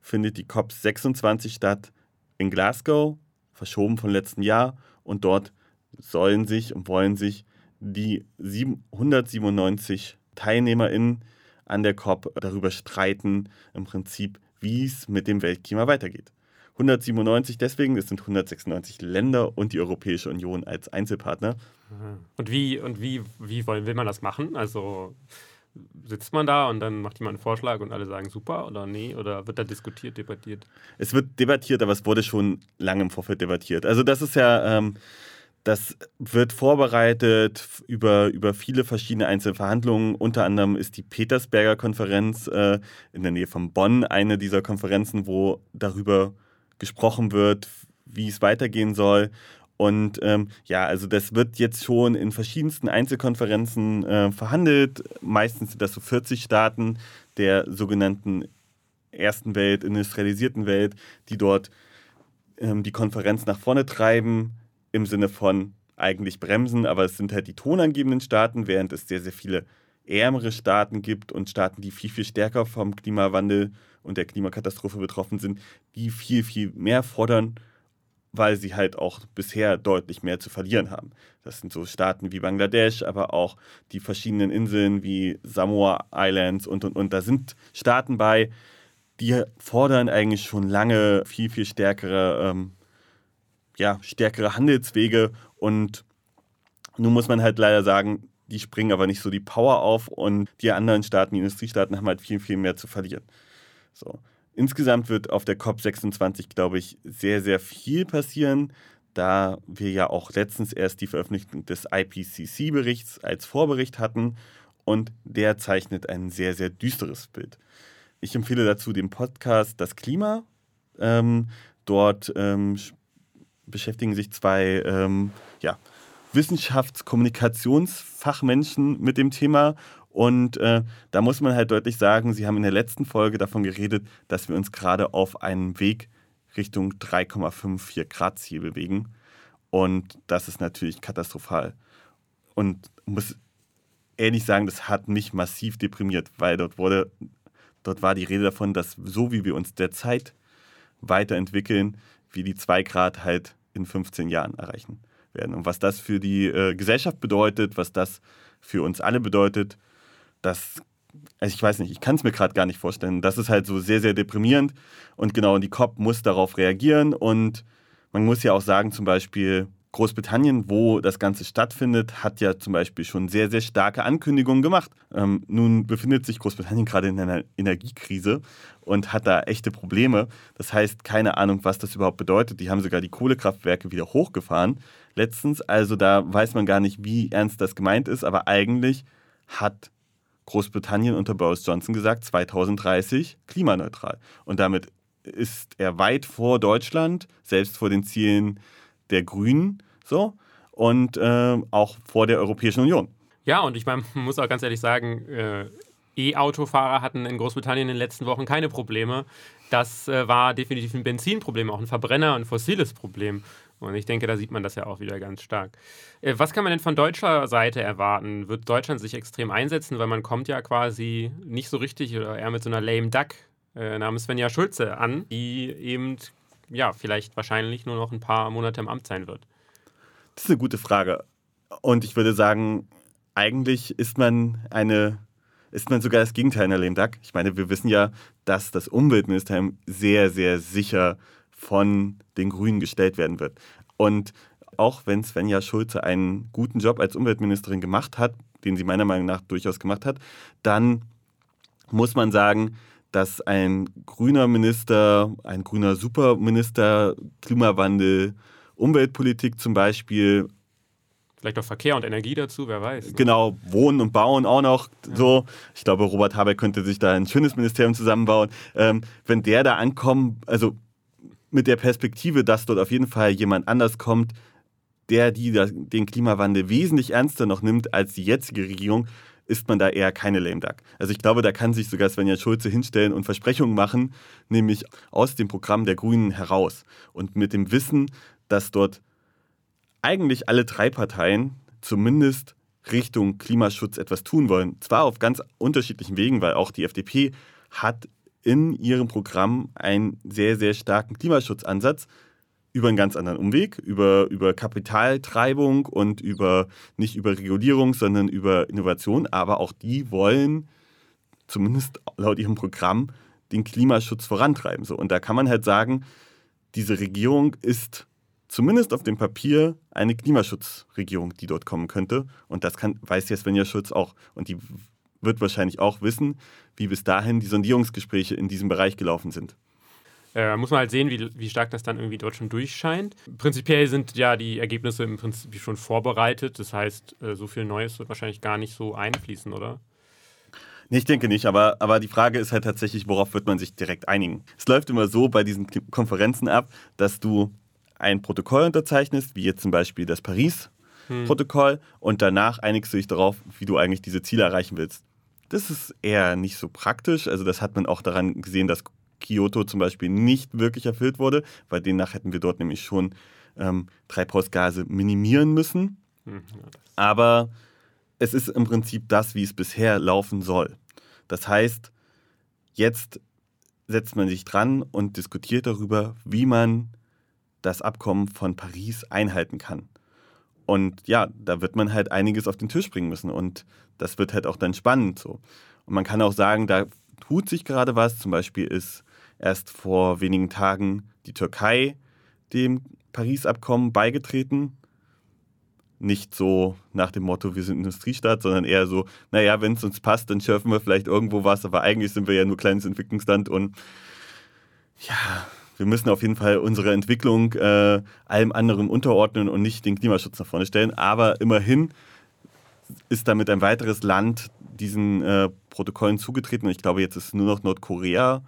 findet die COP26 statt in Glasgow, verschoben von letzten Jahr. Und dort sollen sich und wollen sich die 197 TeilnehmerInnen an der COP darüber streiten, im Prinzip, wie es mit dem Weltklima weitergeht. 197 deswegen, es sind 196 Länder und die Europäische Union als Einzelpartner. Und wie, und wie, wie wollen, will man das machen? Also sitzt man da und dann macht jemand einen Vorschlag und alle sagen super oder nee? Oder wird da diskutiert, debattiert? Es wird debattiert, aber es wurde schon lange im Vorfeld debattiert. Also das ist ja, ähm, das wird vorbereitet über, über viele verschiedene einzelne Verhandlungen. Unter anderem ist die Petersberger Konferenz äh, in der Nähe von Bonn eine dieser Konferenzen, wo darüber gesprochen wird, wie es weitergehen soll. Und ähm, ja, also das wird jetzt schon in verschiedensten Einzelkonferenzen äh, verhandelt. Meistens sind das so 40 Staaten der sogenannten ersten Welt, industrialisierten Welt, die dort ähm, die Konferenz nach vorne treiben, im Sinne von eigentlich bremsen, aber es sind halt die tonangebenden Staaten, während es sehr, sehr viele ärmere Staaten gibt und Staaten, die viel, viel stärker vom Klimawandel und der Klimakatastrophe betroffen sind, die viel, viel mehr fordern, weil sie halt auch bisher deutlich mehr zu verlieren haben. Das sind so Staaten wie Bangladesch, aber auch die verschiedenen Inseln wie Samoa Islands und, und, und. Da sind Staaten bei, die fordern eigentlich schon lange viel, viel stärkere, ähm, ja, stärkere Handelswege und nun muss man halt leider sagen, die springen aber nicht so die Power auf und die anderen Staaten, die Industriestaaten, haben halt viel, viel mehr zu verlieren. So. Insgesamt wird auf der COP26, glaube ich, sehr, sehr viel passieren, da wir ja auch letztens erst die Veröffentlichung des IPCC-Berichts als Vorbericht hatten und der zeichnet ein sehr, sehr düsteres Bild. Ich empfehle dazu den Podcast Das Klima. Ähm, dort ähm, beschäftigen sich zwei ähm, ja, Wissenschaftskommunikationsfachmenschen mit dem Thema und äh, da muss man halt deutlich sagen, Sie haben in der letzten Folge davon geredet, dass wir uns gerade auf einem Weg Richtung 3,54 Grad Ziel bewegen. Und das ist natürlich katastrophal. Und muss ehrlich sagen, das hat mich massiv deprimiert, weil dort wurde, dort war die Rede davon, dass so wie wir uns derzeit weiterentwickeln, wir die 2 Grad halt in 15 Jahren erreichen werden. Und was das für die äh, Gesellschaft bedeutet, was das für uns alle bedeutet, das, also ich weiß nicht, ich kann es mir gerade gar nicht vorstellen. Das ist halt so sehr, sehr deprimierend. Und genau, die COP muss darauf reagieren. Und man muss ja auch sagen, zum Beispiel Großbritannien, wo das Ganze stattfindet, hat ja zum Beispiel schon sehr, sehr starke Ankündigungen gemacht. Ähm, nun befindet sich Großbritannien gerade in einer Energiekrise und hat da echte Probleme. Das heißt, keine Ahnung, was das überhaupt bedeutet. Die haben sogar die Kohlekraftwerke wieder hochgefahren letztens. Also da weiß man gar nicht, wie ernst das gemeint ist. Aber eigentlich hat Großbritannien unter Boris Johnson gesagt, 2030 klimaneutral. Und damit ist er weit vor Deutschland, selbst vor den Zielen der Grünen, so und äh, auch vor der Europäischen Union. Ja, und ich meine, man muss auch ganz ehrlich sagen, äh, E-Autofahrer hatten in Großbritannien in den letzten Wochen keine Probleme. Das äh, war definitiv ein Benzinproblem, auch ein Verbrenner- und fossiles Problem. Und ich denke, da sieht man das ja auch wieder ganz stark. Äh, was kann man denn von deutscher Seite erwarten? Wird Deutschland sich extrem einsetzen, weil man kommt ja quasi nicht so richtig oder eher mit so einer lame duck äh, namens Svenja Schulze an, die eben ja vielleicht wahrscheinlich nur noch ein paar Monate im Amt sein wird. Das ist eine gute Frage. Und ich würde sagen, eigentlich ist man eine ist man sogar das Gegenteil einer lame duck. Ich meine, wir wissen ja, dass das Umweltministerium sehr, sehr sicher von den Grünen gestellt werden wird. Und auch wenn Svenja Schulze einen guten Job als Umweltministerin gemacht hat, den sie meiner Meinung nach durchaus gemacht hat, dann muss man sagen, dass ein grüner Minister, ein grüner Superminister, Klimawandel, Umweltpolitik zum Beispiel, Vielleicht auch Verkehr und Energie dazu, wer weiß. Ne? Genau, Wohnen und Bauen auch noch ja. so. Ich glaube, Robert Habeck könnte sich da ein schönes Ministerium zusammenbauen. Ähm, wenn der da ankommt, also mit der Perspektive, dass dort auf jeden Fall jemand anders kommt, der die, den Klimawandel wesentlich ernster noch nimmt als die jetzige Regierung, ist man da eher keine Lame Duck. Also ich glaube, da kann sich sogar Svenja Schulze hinstellen und Versprechungen machen, nämlich aus dem Programm der Grünen heraus. Und mit dem Wissen, dass dort eigentlich alle drei Parteien zumindest Richtung Klimaschutz etwas tun wollen. Zwar auf ganz unterschiedlichen Wegen, weil auch die FDP hat in ihrem Programm einen sehr, sehr starken Klimaschutzansatz über einen ganz anderen Umweg, über, über Kapitaltreibung und über nicht über Regulierung, sondern über Innovation. Aber auch die wollen, zumindest laut ihrem Programm, den Klimaschutz vorantreiben. So. Und da kann man halt sagen, diese Regierung ist zumindest auf dem Papier eine Klimaschutzregierung, die dort kommen könnte. Und das kann, weiß ja Svenja Schulz auch. Und die wird wahrscheinlich auch wissen, wie bis dahin die Sondierungsgespräche in diesem Bereich gelaufen sind. Äh, muss man halt sehen, wie, wie stark das dann irgendwie dort schon durchscheint. Prinzipiell sind ja die Ergebnisse im Prinzip schon vorbereitet. Das heißt, äh, so viel Neues wird wahrscheinlich gar nicht so einfließen, oder? Nee, ich denke nicht, aber, aber die Frage ist halt tatsächlich, worauf wird man sich direkt einigen? Es läuft immer so bei diesen Konferenzen ab, dass du ein Protokoll unterzeichnest, wie jetzt zum Beispiel das Paris-Protokoll, hm. und danach einigst du dich darauf, wie du eigentlich diese Ziele erreichen willst. Das ist eher nicht so praktisch. Also das hat man auch daran gesehen, dass Kyoto zum Beispiel nicht wirklich erfüllt wurde, weil demnach hätten wir dort nämlich schon ähm, Treibhausgase minimieren müssen. Hm, Aber es ist im Prinzip das, wie es bisher laufen soll. Das heißt, jetzt setzt man sich dran und diskutiert darüber, wie man das Abkommen von Paris einhalten kann. Und ja, da wird man halt einiges auf den Tisch bringen müssen. Und das wird halt auch dann spannend so. Und man kann auch sagen, da tut sich gerade was. Zum Beispiel ist erst vor wenigen Tagen die Türkei dem Paris-Abkommen beigetreten. Nicht so nach dem Motto, wir sind Industriestaat, sondern eher so, naja, wenn es uns passt, dann schürfen wir vielleicht irgendwo was, aber eigentlich sind wir ja nur kleines Entwicklungsland und ja, wir müssen auf jeden Fall unsere Entwicklung äh, allem anderen unterordnen und nicht den Klimaschutz nach vorne stellen. Aber immerhin ist damit ein weiteres Land diesen äh, Protokollen zugetreten. Und ich glaube, jetzt ist nur noch Nordkorea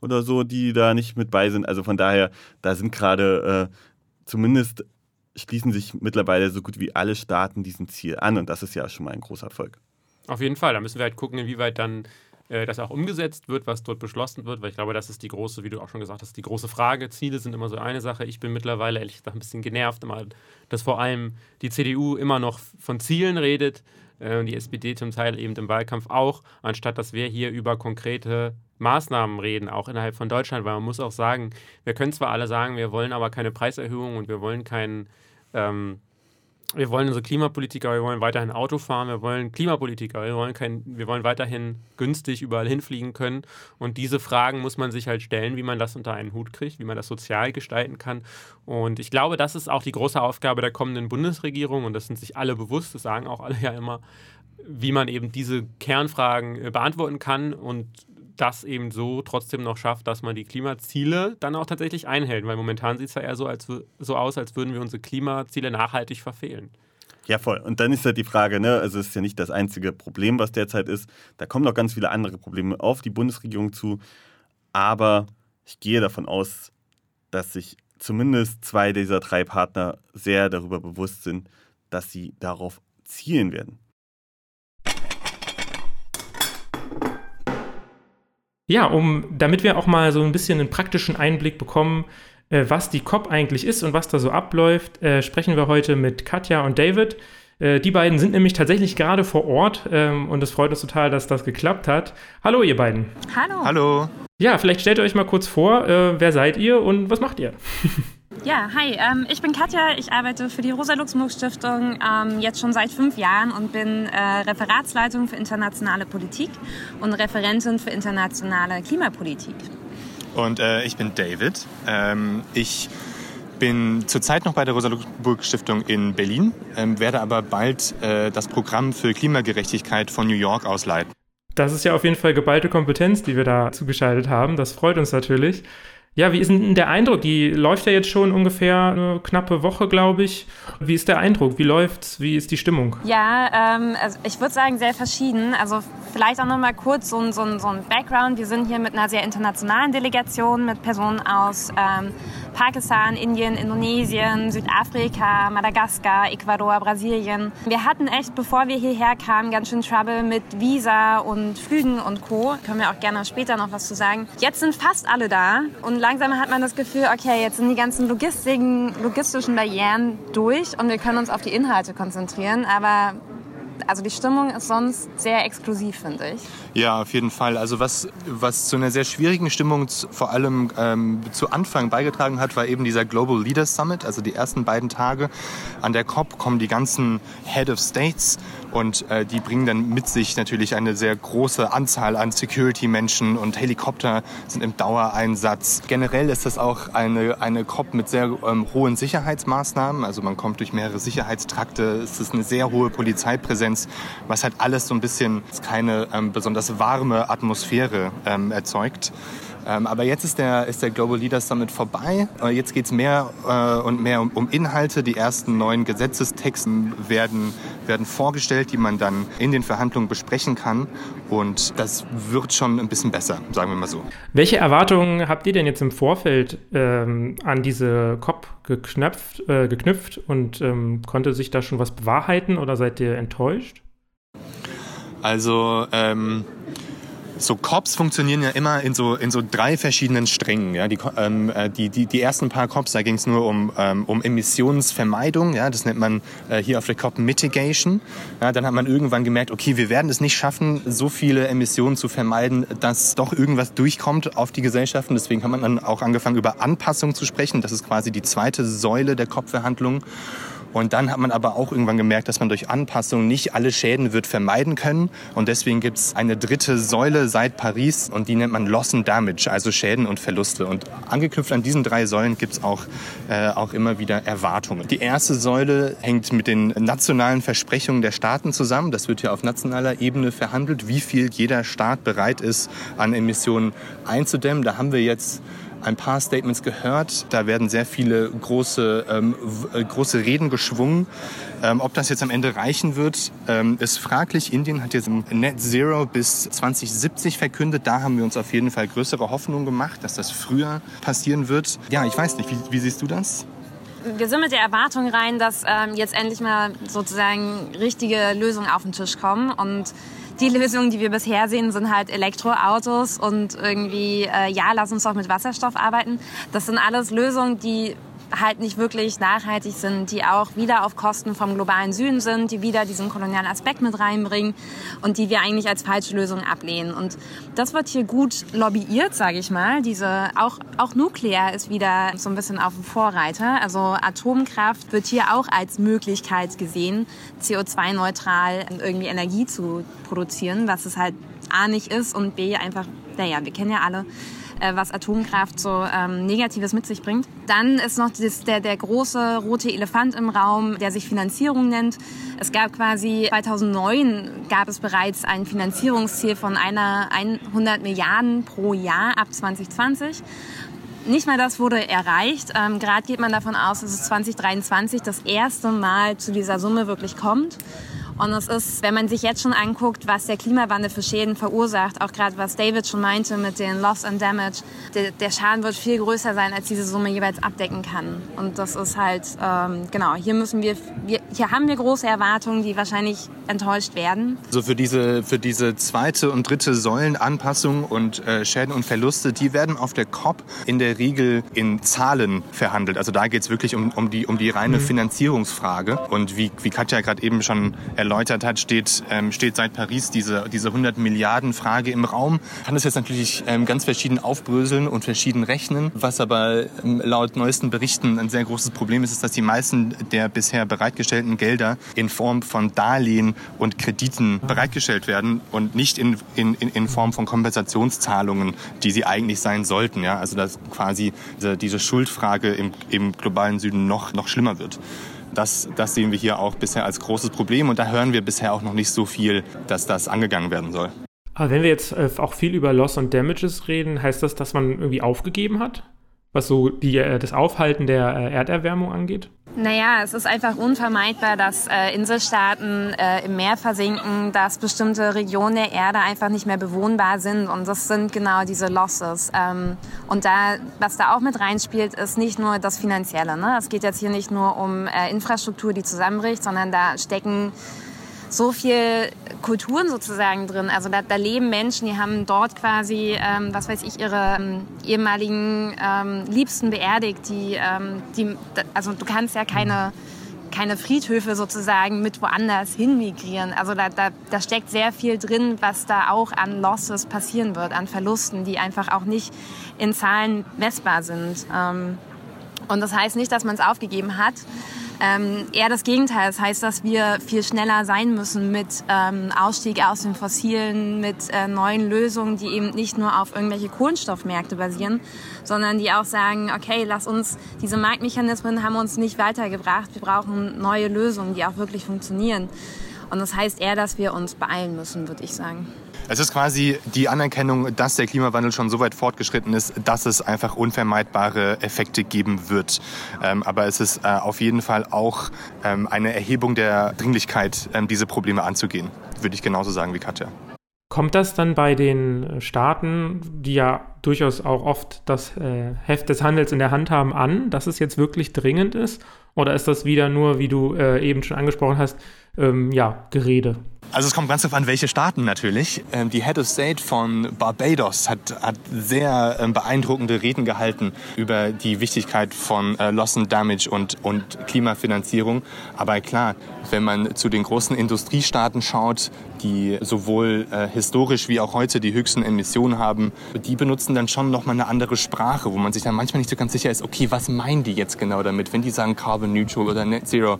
oder so, die da nicht mit bei sind. Also von daher, da sind gerade äh, zumindest schließen sich mittlerweile so gut wie alle Staaten diesem Ziel an. Und das ist ja schon mal ein großer Erfolg. Auf jeden Fall. Da müssen wir halt gucken, inwieweit dann äh, das auch umgesetzt wird, was dort beschlossen wird, weil ich glaube, das ist die große, wie du auch schon gesagt hast, die große Frage. Ziele sind immer so eine Sache. Ich bin mittlerweile ehrlich gesagt ein bisschen genervt, immer, dass vor allem die CDU immer noch von Zielen redet äh, und die SPD zum Teil eben im Wahlkampf auch, anstatt dass wir hier über konkrete Maßnahmen reden, auch innerhalb von Deutschland, weil man muss auch sagen, wir können zwar alle sagen, wir wollen aber keine Preiserhöhung und wir wollen keinen ähm, wir wollen unsere Klimapolitiker, wir wollen weiterhin Auto fahren, wir wollen Klimapolitiker, wir wollen, kein, wir wollen weiterhin günstig überall hinfliegen können. Und diese Fragen muss man sich halt stellen, wie man das unter einen Hut kriegt, wie man das sozial gestalten kann. Und ich glaube, das ist auch die große Aufgabe der kommenden Bundesregierung und das sind sich alle bewusst, das sagen auch alle ja immer, wie man eben diese Kernfragen äh, beantworten kann und das eben so trotzdem noch schafft, dass man die Klimaziele dann auch tatsächlich einhält. Weil momentan sieht es ja eher so, als, so aus, als würden wir unsere Klimaziele nachhaltig verfehlen. Ja, voll. Und dann ist halt die Frage, ne, also es ist ja nicht das einzige Problem, was derzeit ist. Da kommen noch ganz viele andere Probleme auf die Bundesregierung zu. Aber ich gehe davon aus, dass sich zumindest zwei dieser drei Partner sehr darüber bewusst sind, dass sie darauf zielen werden. Ja, um, damit wir auch mal so ein bisschen einen praktischen Einblick bekommen, äh, was die COP eigentlich ist und was da so abläuft, äh, sprechen wir heute mit Katja und David. Äh, die beiden sind nämlich tatsächlich gerade vor Ort ähm, und es freut uns total, dass das geklappt hat. Hallo, ihr beiden. Hallo. Hallo. Ja, vielleicht stellt ihr euch mal kurz vor, äh, wer seid ihr und was macht ihr? Ja, hi, ähm, ich bin Katja, ich arbeite für die Rosa-Luxemburg-Stiftung ähm, jetzt schon seit fünf Jahren und bin äh, Referatsleitung für internationale Politik und Referentin für internationale Klimapolitik. Und äh, ich bin David. Ähm, ich bin zurzeit noch bei der Rosa-Luxemburg-Stiftung in Berlin, ähm, werde aber bald äh, das Programm für Klimagerechtigkeit von New York ausleiten. Das ist ja auf jeden Fall geballte Kompetenz, die wir da zugeschaltet haben. Das freut uns natürlich. Ja, wie ist denn der Eindruck? Die läuft ja jetzt schon ungefähr eine knappe Woche, glaube ich. Wie ist der Eindruck? Wie läuft's? Wie ist die Stimmung? Ja, ähm, also ich würde sagen sehr verschieden. Also vielleicht auch noch mal kurz so, ein, so, ein, so ein Background. Wir sind hier mit einer sehr internationalen Delegation mit Personen aus ähm, Pakistan, Indien, Indonesien, Südafrika, Madagaskar, Ecuador, Brasilien. Wir hatten echt, bevor wir hierher kamen, ganz schön Trouble mit Visa und Flügen und Co. Können wir auch gerne später noch was zu sagen. Jetzt sind fast alle da und langsam hat man das Gefühl, okay, jetzt sind die ganzen logistischen Barrieren durch und wir können uns auf die Inhalte konzentrieren. Aber also die Stimmung ist sonst sehr exklusiv, finde ich. Ja, auf jeden Fall. Also was, was zu einer sehr schwierigen Stimmung vor allem ähm, zu Anfang beigetragen hat, war eben dieser Global Leaders Summit, also die ersten beiden Tage. An der COP kommen die ganzen Head of States und äh, die bringen dann mit sich natürlich eine sehr große Anzahl an Security-Menschen und Helikopter sind im Dauereinsatz. Generell ist das auch eine, eine COP mit sehr ähm, hohen Sicherheitsmaßnahmen. Also man kommt durch mehrere Sicherheitstrakte. Es ist eine sehr hohe Polizeipräsenz, was halt alles so ein bisschen keine ähm, besonders warme Atmosphäre ähm, erzeugt. Ähm, aber jetzt ist der, ist der Global Leaders Summit vorbei. Äh, jetzt geht es mehr äh, und mehr um, um, Inhalte. Die ersten neuen Gesetzestexten werden, werden vorgestellt, die man dann in den Verhandlungen besprechen kann. Und das wird schon ein bisschen besser, sagen wir mal so. Welche Erwartungen habt ihr denn jetzt im Vorfeld ähm, an diese COP geknüpft, äh, geknüpft und ähm, konnte sich da schon was bewahrheiten oder seid ihr enttäuscht? Also ähm, so Cops funktionieren ja immer in so, in so drei verschiedenen Strängen. Ja? Die, ähm, äh, die, die, die ersten paar Cops, da ging es nur um, ähm, um Emissionsvermeidung. Ja? Das nennt man äh, hier auf der Cop Mitigation. Ja, dann hat man irgendwann gemerkt, okay, wir werden es nicht schaffen, so viele Emissionen zu vermeiden, dass doch irgendwas durchkommt auf die Gesellschaften. Deswegen hat man dann auch angefangen, über Anpassung zu sprechen. Das ist quasi die zweite Säule der COP-Verhandlungen. Und dann hat man aber auch irgendwann gemerkt, dass man durch Anpassung nicht alle Schäden wird vermeiden können. Und deswegen gibt es eine dritte Säule seit Paris und die nennt man Loss and Damage, also Schäden und Verluste. Und angeknüpft an diesen drei Säulen gibt es auch, äh, auch immer wieder Erwartungen. Die erste Säule hängt mit den nationalen Versprechungen der Staaten zusammen. Das wird ja auf nationaler Ebene verhandelt, wie viel jeder Staat bereit ist, an Emissionen einzudämmen. Da haben wir jetzt ein paar Statements gehört. Da werden sehr viele große, ähm, äh, große Reden geschwungen. Ähm, ob das jetzt am Ende reichen wird, ähm, ist fraglich. Indien hat jetzt Net Zero bis 2070 verkündet. Da haben wir uns auf jeden Fall größere Hoffnung gemacht, dass das früher passieren wird. Ja, ich weiß nicht. Wie, wie siehst du das? wir sind mit der Erwartung rein, dass ähm, jetzt endlich mal sozusagen richtige Lösungen auf den Tisch kommen und die Lösungen, die wir bisher sehen, sind halt Elektroautos und irgendwie, äh, ja, lass uns doch mit Wasserstoff arbeiten. Das sind alles Lösungen, die halt nicht wirklich nachhaltig sind, die auch wieder auf Kosten vom globalen Süden sind, die wieder diesen kolonialen Aspekt mit reinbringen und die wir eigentlich als falsche Lösung ablehnen. Und das wird hier gut lobbyiert, sage ich mal. Diese auch auch Nuklear ist wieder so ein bisschen auf dem Vorreiter. Also Atomkraft wird hier auch als Möglichkeit gesehen, CO2-neutral irgendwie Energie zu produzieren, was es halt A nicht ist und B einfach, naja, wir kennen ja alle, äh, was Atomkraft so ähm, Negatives mit sich bringt. Dann ist noch das, der, der große rote Elefant im Raum, der sich Finanzierung nennt. Es gab quasi 2009 gab es bereits ein Finanzierungsziel von einer 100 Milliarden pro Jahr ab 2020. nicht mal das wurde erreicht. Ähm, Gerade geht man davon aus, dass es 2023 das erste Mal zu dieser Summe wirklich kommt. Und es ist, wenn man sich jetzt schon anguckt, was der Klimawandel für Schäden verursacht, auch gerade was David schon meinte mit den Loss and Damage, der, der, Schaden wird viel größer sein, als diese Summe jeweils abdecken kann. Und das ist halt, ähm, genau, hier müssen wir, wir, hier haben wir große Erwartungen, die wahrscheinlich enttäuscht werden. Also für diese, für diese zweite und dritte Säulenanpassung und äh, Schäden und Verluste, die werden auf der COP in der Regel in Zahlen verhandelt. Also da geht es wirklich um, um, die, um die reine mhm. Finanzierungsfrage. Und wie, wie Katja gerade eben schon erläutert hat, steht, ähm, steht seit Paris diese, diese 100 Milliarden Frage im Raum. Kann das jetzt natürlich ähm, ganz verschieden aufbröseln und verschieden rechnen. Was aber ähm, laut neuesten Berichten ein sehr großes Problem ist, ist, dass die meisten der bisher bereitgestellten Gelder in Form von Darlehen und Krediten bereitgestellt werden und nicht in, in, in Form von Kompensationszahlungen, die sie eigentlich sein sollten. Ja? Also dass quasi diese, diese Schuldfrage im, im globalen Süden noch, noch schlimmer wird. Das, das sehen wir hier auch bisher als großes Problem und da hören wir bisher auch noch nicht so viel, dass das angegangen werden soll. Aber wenn wir jetzt äh, auch viel über Loss und Damages reden, heißt das, dass man irgendwie aufgegeben hat? Was so die, äh, das Aufhalten der äh, Erderwärmung angeht? Naja, es ist einfach unvermeidbar, dass äh, Inselstaaten äh, im Meer versinken, dass bestimmte Regionen der Erde einfach nicht mehr bewohnbar sind. Und das sind genau diese Losses. Ähm, und da, was da auch mit reinspielt, ist nicht nur das Finanzielle. Ne? Es geht jetzt hier nicht nur um äh, Infrastruktur, die zusammenbricht, sondern da stecken so viel Kulturen sozusagen drin. Also da, da leben Menschen, die haben dort quasi, ähm, was weiß ich, ihre ähm, ehemaligen ähm, Liebsten beerdigt. Die, ähm, die, also du kannst ja keine keine Friedhöfe sozusagen mit woanders hin migrieren. Also da, da, da steckt sehr viel drin, was da auch an Losses passieren wird, an Verlusten, die einfach auch nicht in Zahlen messbar sind. Ähm, und das heißt nicht, dass man es aufgegeben hat. Ähm, eher das Gegenteil. Das heißt, dass wir viel schneller sein müssen mit ähm, Ausstieg aus den Fossilen, mit äh, neuen Lösungen, die eben nicht nur auf irgendwelche Kohlenstoffmärkte basieren, sondern die auch sagen, okay, lass uns, diese Marktmechanismen haben uns nicht weitergebracht. Wir brauchen neue Lösungen, die auch wirklich funktionieren. Und das heißt eher, dass wir uns beeilen müssen, würde ich sagen. Es ist quasi die Anerkennung, dass der Klimawandel schon so weit fortgeschritten ist, dass es einfach unvermeidbare Effekte geben wird. Ähm, aber es ist äh, auf jeden Fall auch ähm, eine Erhebung der Dringlichkeit, ähm, diese Probleme anzugehen, würde ich genauso sagen wie Katja. Kommt das dann bei den Staaten, die ja durchaus auch oft das äh, Heft des Handels in der Hand haben, an, dass es jetzt wirklich dringend ist? Oder ist das wieder nur, wie du äh, eben schon angesprochen hast, ähm, ja, Gerede? Also es kommt ganz darauf an, welche Staaten natürlich. Ähm, die Head of State von Barbados hat, hat sehr ähm, beeindruckende Reden gehalten über die Wichtigkeit von äh, Loss and Damage und, und Klimafinanzierung. Aber klar, wenn man zu den großen Industriestaaten schaut, die sowohl äh, historisch wie auch heute die höchsten Emissionen haben, die benutzen dann schon nochmal eine andere Sprache, wo man sich dann manchmal nicht so ganz sicher ist, okay, was meinen die jetzt genau damit, wenn die sagen Carbon Neutral oder Net Zero.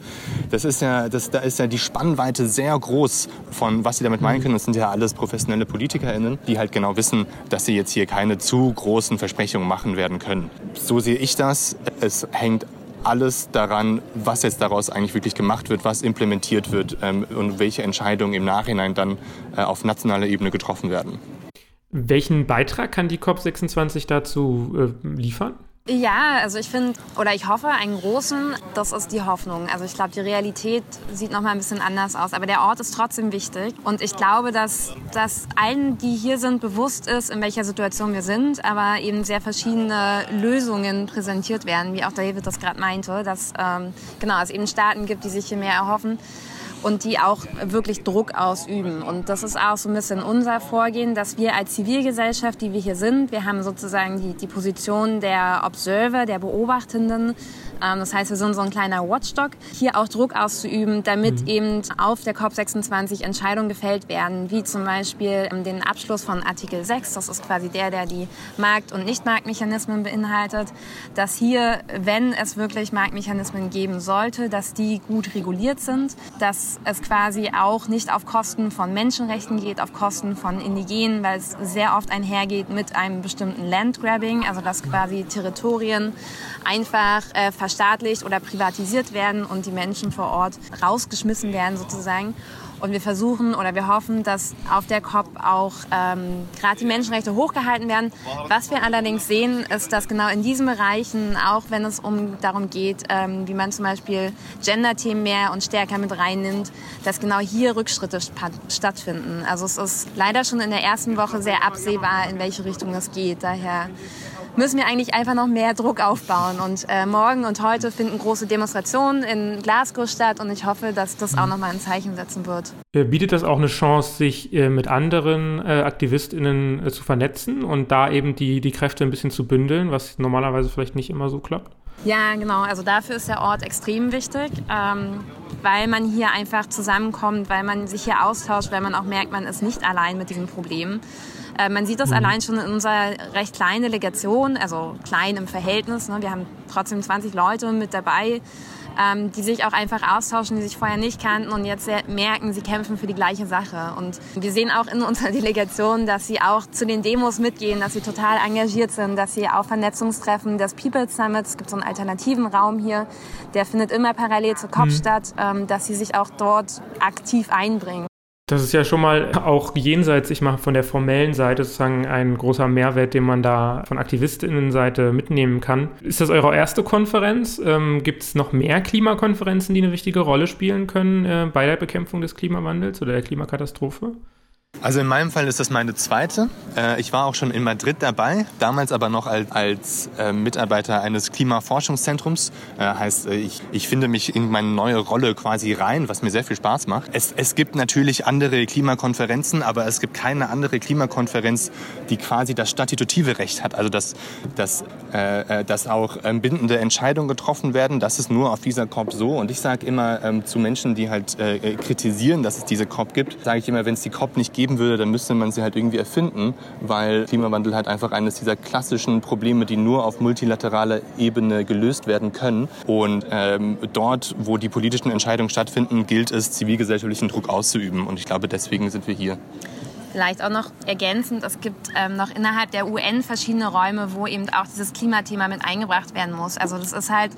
Das ist ja, das, da ist ja die Spannweite sehr groß von was sie damit meinen können. Das sind ja alles professionelle PolitikerInnen, die halt genau wissen, dass sie jetzt hier keine zu großen Versprechungen machen werden können. So sehe ich das. Es hängt alles daran, was jetzt daraus eigentlich wirklich gemacht wird, was implementiert wird ähm, und welche Entscheidungen im Nachhinein dann äh, auf nationaler Ebene getroffen werden. Welchen Beitrag kann die COP26 dazu äh, liefern? Ja, also ich finde oder ich hoffe einen großen, das ist die Hoffnung. Also ich glaube, die Realität sieht noch mal ein bisschen anders aus, aber der Ort ist trotzdem wichtig und ich glaube, dass, dass allen, die hier sind, bewusst ist, in welcher Situation wir sind, aber eben sehr verschiedene Lösungen präsentiert werden, wie auch David das gerade meinte, dass ähm, genau es eben Staaten gibt, die sich hier mehr erhoffen und die auch wirklich Druck ausüben. Und das ist auch so ein bisschen unser Vorgehen, dass wir als Zivilgesellschaft, die wir hier sind, wir haben sozusagen die, die Position der Observer, der Beobachtenden, das heißt, wir sind so ein kleiner Watchdog, hier auch Druck auszuüben, damit mhm. eben auf der COP26 Entscheidungen gefällt werden, wie zum Beispiel ähm, den Abschluss von Artikel 6, das ist quasi der, der die Markt- und Nicht-Marktmechanismen beinhaltet, dass hier, wenn es wirklich Marktmechanismen geben sollte, dass die gut reguliert sind, dass es quasi auch nicht auf Kosten von Menschenrechten geht, auf Kosten von Indigenen, weil es sehr oft einhergeht mit einem bestimmten Landgrabbing, also dass quasi Territorien einfach äh, verstaatlicht oder privatisiert werden und die Menschen vor Ort rausgeschmissen werden sozusagen. Und wir versuchen oder wir hoffen, dass auf der COP auch ähm, gerade die Menschenrechte hochgehalten werden. Was wir allerdings sehen, ist, dass genau in diesen Bereichen, auch wenn es um darum geht, ähm, wie man zum Beispiel Gender-Themen mehr und stärker mit reinnimmt, dass genau hier Rückschritte stattfinden. Also es ist leider schon in der ersten Woche sehr absehbar, in welche Richtung es geht. Daher müssen wir eigentlich einfach noch mehr Druck aufbauen. Und äh, morgen und heute finden große Demonstrationen in Glasgow statt und ich hoffe, dass das auch nochmal ein Zeichen setzen wird. Äh, bietet das auch eine Chance, sich äh, mit anderen äh, AktivistInnen äh, zu vernetzen und da eben die, die Kräfte ein bisschen zu bündeln, was normalerweise vielleicht nicht immer so klappt? Ja, genau. Also dafür ist der Ort extrem wichtig, ähm, weil man hier einfach zusammenkommt, weil man sich hier austauscht, weil man auch merkt, man ist nicht allein mit diesem Problem. Äh, man sieht das mhm. allein schon in unserer recht kleinen Delegation, also klein im Verhältnis. Ne? Wir haben trotzdem 20 Leute mit dabei, ähm, die sich auch einfach austauschen, die sich vorher nicht kannten und jetzt merken, sie kämpfen für die gleiche Sache. Und wir sehen auch in unserer Delegation, dass sie auch zu den Demos mitgehen, dass sie total engagiert sind, dass sie auf Vernetzungstreffen des People Summits, es gibt so einen alternativen Raum hier, der findet immer parallel zur COP mhm. statt, ähm, dass sie sich auch dort aktiv einbringen. Das ist ja schon mal auch jenseits, ich mache von der formellen Seite sozusagen ein großer Mehrwert, den man da von Aktivistinnenseite mitnehmen kann. Ist das eure erste Konferenz? Ähm, Gibt es noch mehr Klimakonferenzen, die eine wichtige Rolle spielen können äh, bei der Bekämpfung des Klimawandels oder der Klimakatastrophe? Also in meinem Fall ist das meine zweite. Äh, ich war auch schon in Madrid dabei, damals aber noch als, äh, Mitarbeiter eines Klimaforschungszentrums. Äh, heißt, ich, ich finde mich in meine neue Rolle quasi rein, was mir sehr viel Spaß macht. Es, es gibt natürlich andere Klimakonferenzen, aber es gibt keine andere Klimakonferenz, die quasi das statutative Recht hat. Also dass, dass, dass auch ähm, bindende Entscheidungen getroffen werden. Das ist nur auf dieser COP so. Und ich sage immer ähm, zu Menschen, die halt kritisieren, dass es diese COP gibt, sage ich immer, wenn es die COP nicht gibt, geben würde, dann müsste man sie halt irgendwie erfinden, weil Klimawandel halt einfach eines dieser klassischen Probleme, die nur auf multilateraler Ebene gelöst werden können. Und ähm, dort, wo die politischen Entscheidungen stattfinden, gilt es, zivilgesellschaftlichen Druck auszuüben. Und ich glaube, deswegen sind wir hier. Vielleicht auch noch ergänzend, es gibt ähm, noch innerhalb der UN verschiedene Räume, wo eben auch dieses Klimathema mit eingebracht werden muss. Also das ist halt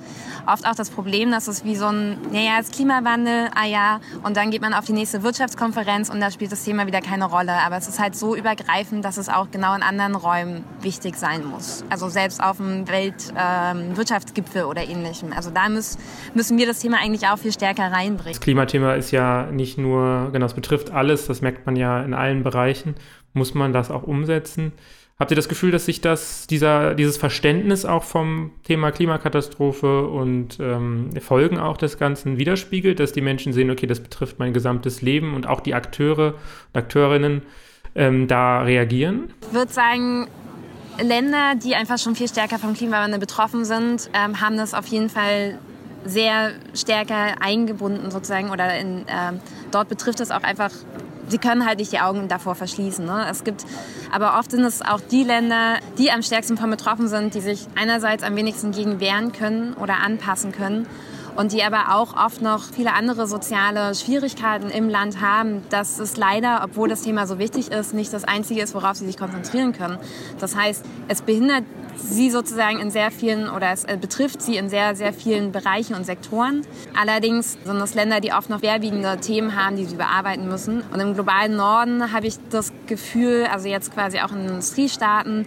oft auch das Problem, dass es wie so ein, naja, es ist Klimawandel, ah ja, und dann geht man auf die nächste Wirtschaftskonferenz und da spielt das Thema wieder keine Rolle. Aber es ist halt so übergreifend, dass es auch genau in anderen Räumen wichtig sein muss. Also selbst auf dem Weltwirtschaftsgipfel ähm, oder ähnlichem. Also da muss, müssen wir das Thema eigentlich auch viel stärker reinbringen. Das Klimathema ist ja nicht nur, genau, es betrifft alles, das merkt man ja in allen Bereichen erreichen, muss man das auch umsetzen. Habt ihr das Gefühl, dass sich das, dieser, dieses Verständnis auch vom Thema Klimakatastrophe und ähm, Folgen auch des Ganzen widerspiegelt, dass die Menschen sehen, okay, das betrifft mein gesamtes Leben und auch die Akteure und Akteurinnen ähm, da reagieren? Ich würde sagen, Länder, die einfach schon viel stärker vom Klimawandel betroffen sind, ähm, haben das auf jeden Fall sehr stärker eingebunden sozusagen oder in, ähm, dort betrifft es auch einfach sie können halt nicht die Augen davor verschließen. Ne? Es gibt, aber oft sind es auch die Länder, die am stärksten von betroffen sind, die sich einerseits am wenigsten gegen wehren können oder anpassen können und die aber auch oft noch viele andere soziale Schwierigkeiten im Land haben, dass es leider, obwohl das Thema so wichtig ist, nicht das Einzige ist, worauf sie sich konzentrieren können. Das heißt, es behindert sie sozusagen in sehr vielen oder es äh, betrifft sie in sehr, sehr vielen Bereichen und Sektoren. Allerdings sind es Länder, die oft noch schwerwiegende Themen haben, die sie bearbeiten müssen. Und im globalen Norden habe ich das Gefühl, also jetzt quasi auch in Industriestaaten,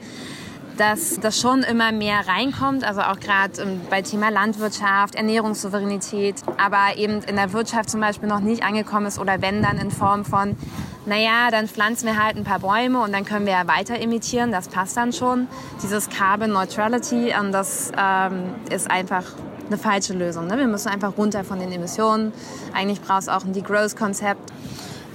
dass das schon immer mehr reinkommt, also auch gerade ähm, bei Thema Landwirtschaft, Ernährungssouveränität, aber eben in der Wirtschaft zum Beispiel noch nicht angekommen ist oder wenn dann in Form von, naja, dann pflanzen wir halt ein paar Bäume und dann können wir ja weiter emittieren, das passt dann schon. Dieses Carbon Neutrality, und das ähm, ist einfach eine falsche Lösung. Ne? Wir müssen einfach runter von den Emissionen. Eigentlich braucht es auch ein Degrowth-Konzept.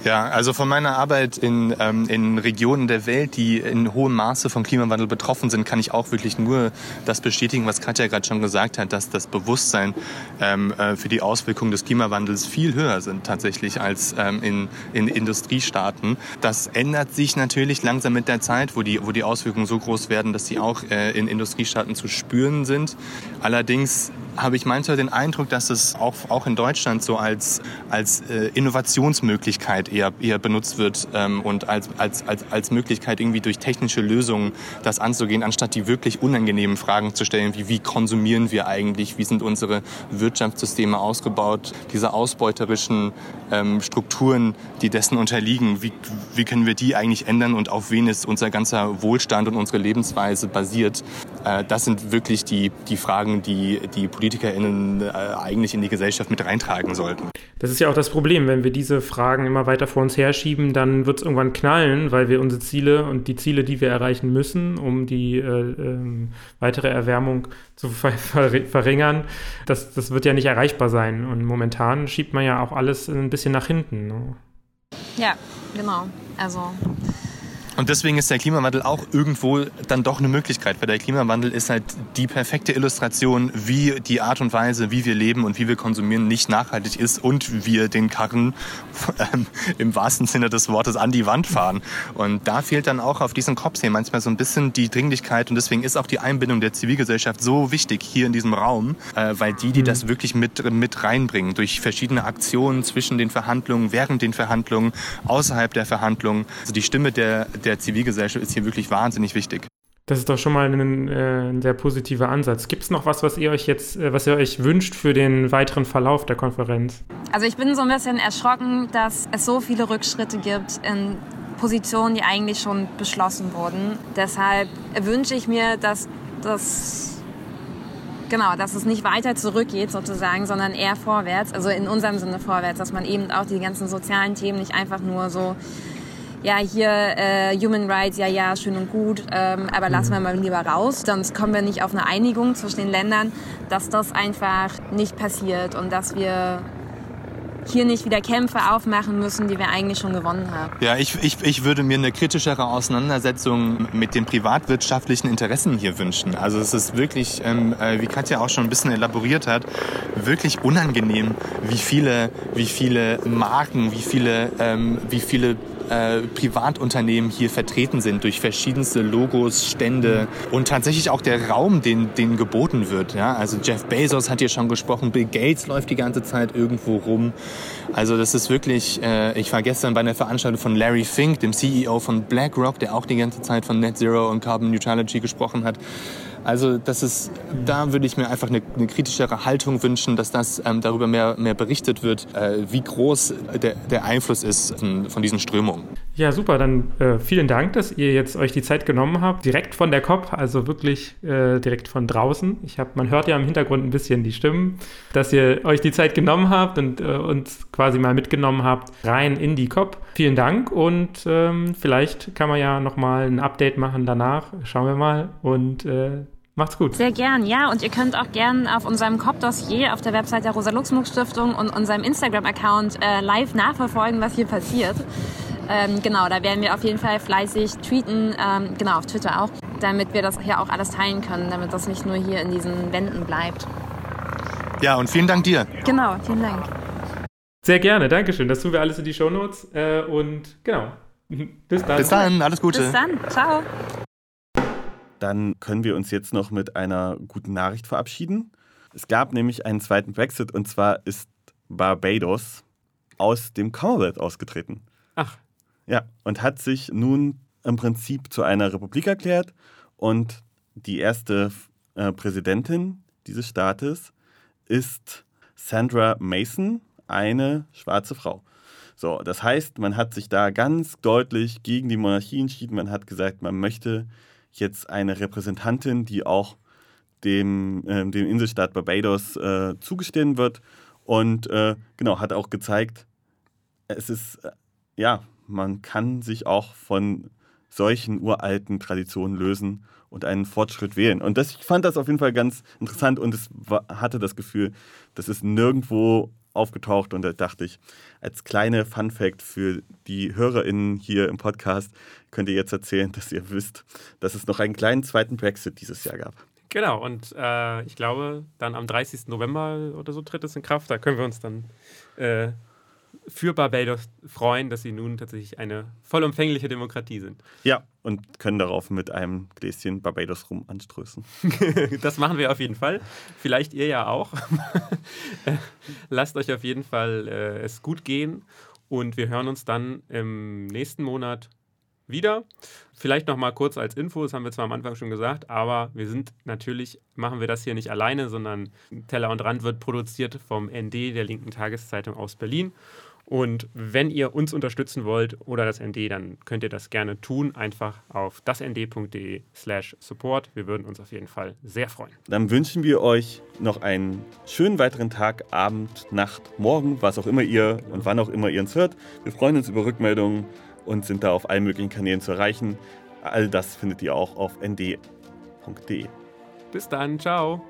Ja, also von meiner Arbeit in, ähm, in Regionen der Welt, die in hohem Maße vom Klimawandel betroffen sind, kann ich auch wirklich nur das bestätigen, was Katja gerade schon gesagt hat, dass das Bewusstsein ähm, äh, für die Auswirkungen des Klimawandels viel höher sind tatsächlich als ähm, in, in Industriestaaten. Das ändert sich natürlich langsam mit der Zeit, wo die, wo die Auswirkungen so groß werden, dass sie auch äh, in Industriestaaten zu spüren sind. Allerdings habe ich manchmal den Eindruck, dass es auch, auch in Deutschland so als, als äh, Innovationsmöglichkeit eher, eher benutzt wird ähm, und als, als, als, als Möglichkeit irgendwie durch technische Lösungen das anzugehen, anstatt die wirklich unangenehmen Fragen zu stellen, wie wie konsumieren wir eigentlich, wie sind unsere Wirtschaftssysteme ausgebaut, diese ausbeuterischen ähm, Strukturen, die dessen unterliegen, wie, wie können wir die eigentlich ändern und auf wen ist unser ganzer Wohlstand und unsere Lebensweise basiert. Äh, das sind wirklich die, die Fragen, die die PolitikerInnen äh, eigentlich in die Gesellschaft mit reintragen sollten. Das ist ja auch das Problem, wenn wir diese Fragen immer weiter vor uns herschieben, dann wird es irgendwann knallen, weil wir unsere Ziele und die Ziele, die wir erreichen müssen, um die äh, äh, weitere Erwärmung zu ver ver verringern, das, das wird ja nicht erreichbar sein. Und momentan schiebt man ja auch alles ein bisschen nach hinten. Ne? Ja, genau. Also und deswegen ist der Klimawandel auch irgendwo dann doch eine Möglichkeit, weil der Klimawandel ist halt die perfekte Illustration, wie die Art und Weise, wie wir leben und wie wir konsumieren, nicht nachhaltig ist und wir den Karren ähm, im wahrsten Sinne des Wortes an die Wand fahren. Und da fehlt dann auch auf diesen Cops hier manchmal so ein bisschen die Dringlichkeit und deswegen ist auch die Einbindung der Zivilgesellschaft so wichtig hier in diesem Raum, äh, weil die, die mhm. das wirklich mit, mit reinbringen, durch verschiedene Aktionen zwischen den Verhandlungen, während den Verhandlungen, außerhalb der Verhandlungen, also die Stimme der der Zivilgesellschaft ist hier wirklich wahnsinnig wichtig. Das ist doch schon mal ein, äh, ein sehr positiver Ansatz. Gibt es noch was, was ihr euch jetzt, äh, was ihr euch wünscht für den weiteren Verlauf der Konferenz? Also ich bin so ein bisschen erschrocken, dass es so viele Rückschritte gibt in Positionen, die eigentlich schon beschlossen wurden. Deshalb wünsche ich mir, dass das genau, dass es nicht weiter zurückgeht sozusagen, sondern eher vorwärts, also in unserem Sinne vorwärts, dass man eben auch die ganzen sozialen Themen nicht einfach nur so ja, hier äh, Human Rights, ja, ja, schön und gut, ähm, aber lassen wir mal lieber raus, sonst kommen wir nicht auf eine Einigung zwischen den Ländern, dass das einfach nicht passiert und dass wir hier nicht wieder Kämpfe aufmachen müssen, die wir eigentlich schon gewonnen haben. Ja, ich, ich, ich würde mir eine kritischere Auseinandersetzung mit den privatwirtschaftlichen Interessen hier wünschen. Also es ist wirklich, ähm, äh, wie Katja auch schon ein bisschen elaboriert hat, wirklich unangenehm, wie viele, wie viele Marken, wie viele, ähm, wie viele äh, Privatunternehmen hier vertreten sind durch verschiedenste Logos, Stände und tatsächlich auch der Raum, den, den geboten wird. Ja? Also Jeff Bezos hat hier schon gesprochen, Bill Gates läuft die ganze Zeit irgendwo rum. Also das ist wirklich, äh, ich war gestern bei einer Veranstaltung von Larry Fink, dem CEO von BlackRock, der auch die ganze Zeit von Net Zero und Carbon Neutrality gesprochen hat. Also das ist, da würde ich mir einfach eine, eine kritischere Haltung wünschen, dass das ähm, darüber mehr, mehr berichtet wird, äh, wie groß der, der Einfluss ist von, von diesen Strömungen. Ja, super. Dann äh, vielen Dank, dass ihr jetzt euch die Zeit genommen habt, direkt von der COP, also wirklich äh, direkt von draußen. Ich hab, man hört ja im Hintergrund ein bisschen die Stimmen, dass ihr euch die Zeit genommen habt und äh, uns quasi mal mitgenommen habt rein in die COP. Vielen Dank und ähm, vielleicht kann man ja noch mal ein Update machen danach. Schauen wir mal und äh, Macht's gut. Sehr gern, ja. Und ihr könnt auch gern auf unserem COP-Dossier auf der Website der Rosa-Luxemburg-Stiftung und unserem Instagram-Account äh, live nachverfolgen, was hier passiert. Ähm, genau, da werden wir auf jeden Fall fleißig tweeten, ähm, genau, auf Twitter auch, damit wir das hier auch alles teilen können, damit das nicht nur hier in diesen Wänden bleibt. Ja, und vielen Dank dir. Genau, vielen Dank. Sehr gerne, Dankeschön. Das tun wir alles in die Shownotes. Äh, und genau. Bis dann. Bis dann, alles Gute. Bis dann, ciao. Dann können wir uns jetzt noch mit einer guten Nachricht verabschieden. Es gab nämlich einen zweiten Brexit und zwar ist Barbados aus dem Commonwealth ausgetreten. Ach. Ja, und hat sich nun im Prinzip zu einer Republik erklärt und die erste äh, Präsidentin dieses Staates ist Sandra Mason, eine schwarze Frau. So, das heißt, man hat sich da ganz deutlich gegen die Monarchie entschieden. Man hat gesagt, man möchte jetzt eine Repräsentantin, die auch dem, äh, dem Inselstaat Barbados äh, zugestehen wird. Und äh, genau, hat auch gezeigt, es ist, äh, ja, man kann sich auch von solchen uralten Traditionen lösen und einen Fortschritt wählen. Und das, ich fand das auf jeden Fall ganz interessant und es hatte das Gefühl, das ist nirgendwo aufgetaucht und da dachte ich, als kleine Fun Fact für die HörerInnen hier im Podcast könnt ihr jetzt erzählen, dass ihr wisst, dass es noch einen kleinen zweiten Brexit dieses Jahr gab. Genau, und äh, ich glaube, dann am 30. November oder so tritt es in Kraft. Da können wir uns dann äh, für Barbados freuen, dass sie nun tatsächlich eine vollumfängliche Demokratie sind. Ja, und können darauf mit einem Gläschen Barbados rum anströßen. das machen wir auf jeden Fall. Vielleicht ihr ja auch. Lasst euch auf jeden Fall äh, es gut gehen und wir hören uns dann im nächsten Monat wieder. Vielleicht noch mal kurz als Info, das haben wir zwar am Anfang schon gesagt, aber wir sind natürlich, machen wir das hier nicht alleine, sondern Teller und Rand wird produziert vom ND, der linken Tageszeitung aus Berlin. Und wenn ihr uns unterstützen wollt oder das ND, dann könnt ihr das gerne tun. Einfach auf dasnd.de slash support. Wir würden uns auf jeden Fall sehr freuen. Dann wünschen wir euch noch einen schönen weiteren Tag, Abend, Nacht, Morgen, was auch immer ihr und wann auch immer ihr uns hört. Wir freuen uns über Rückmeldungen und sind da auf allen möglichen Kanälen zu erreichen. All das findet ihr auch auf nd.de. Bis dann, ciao.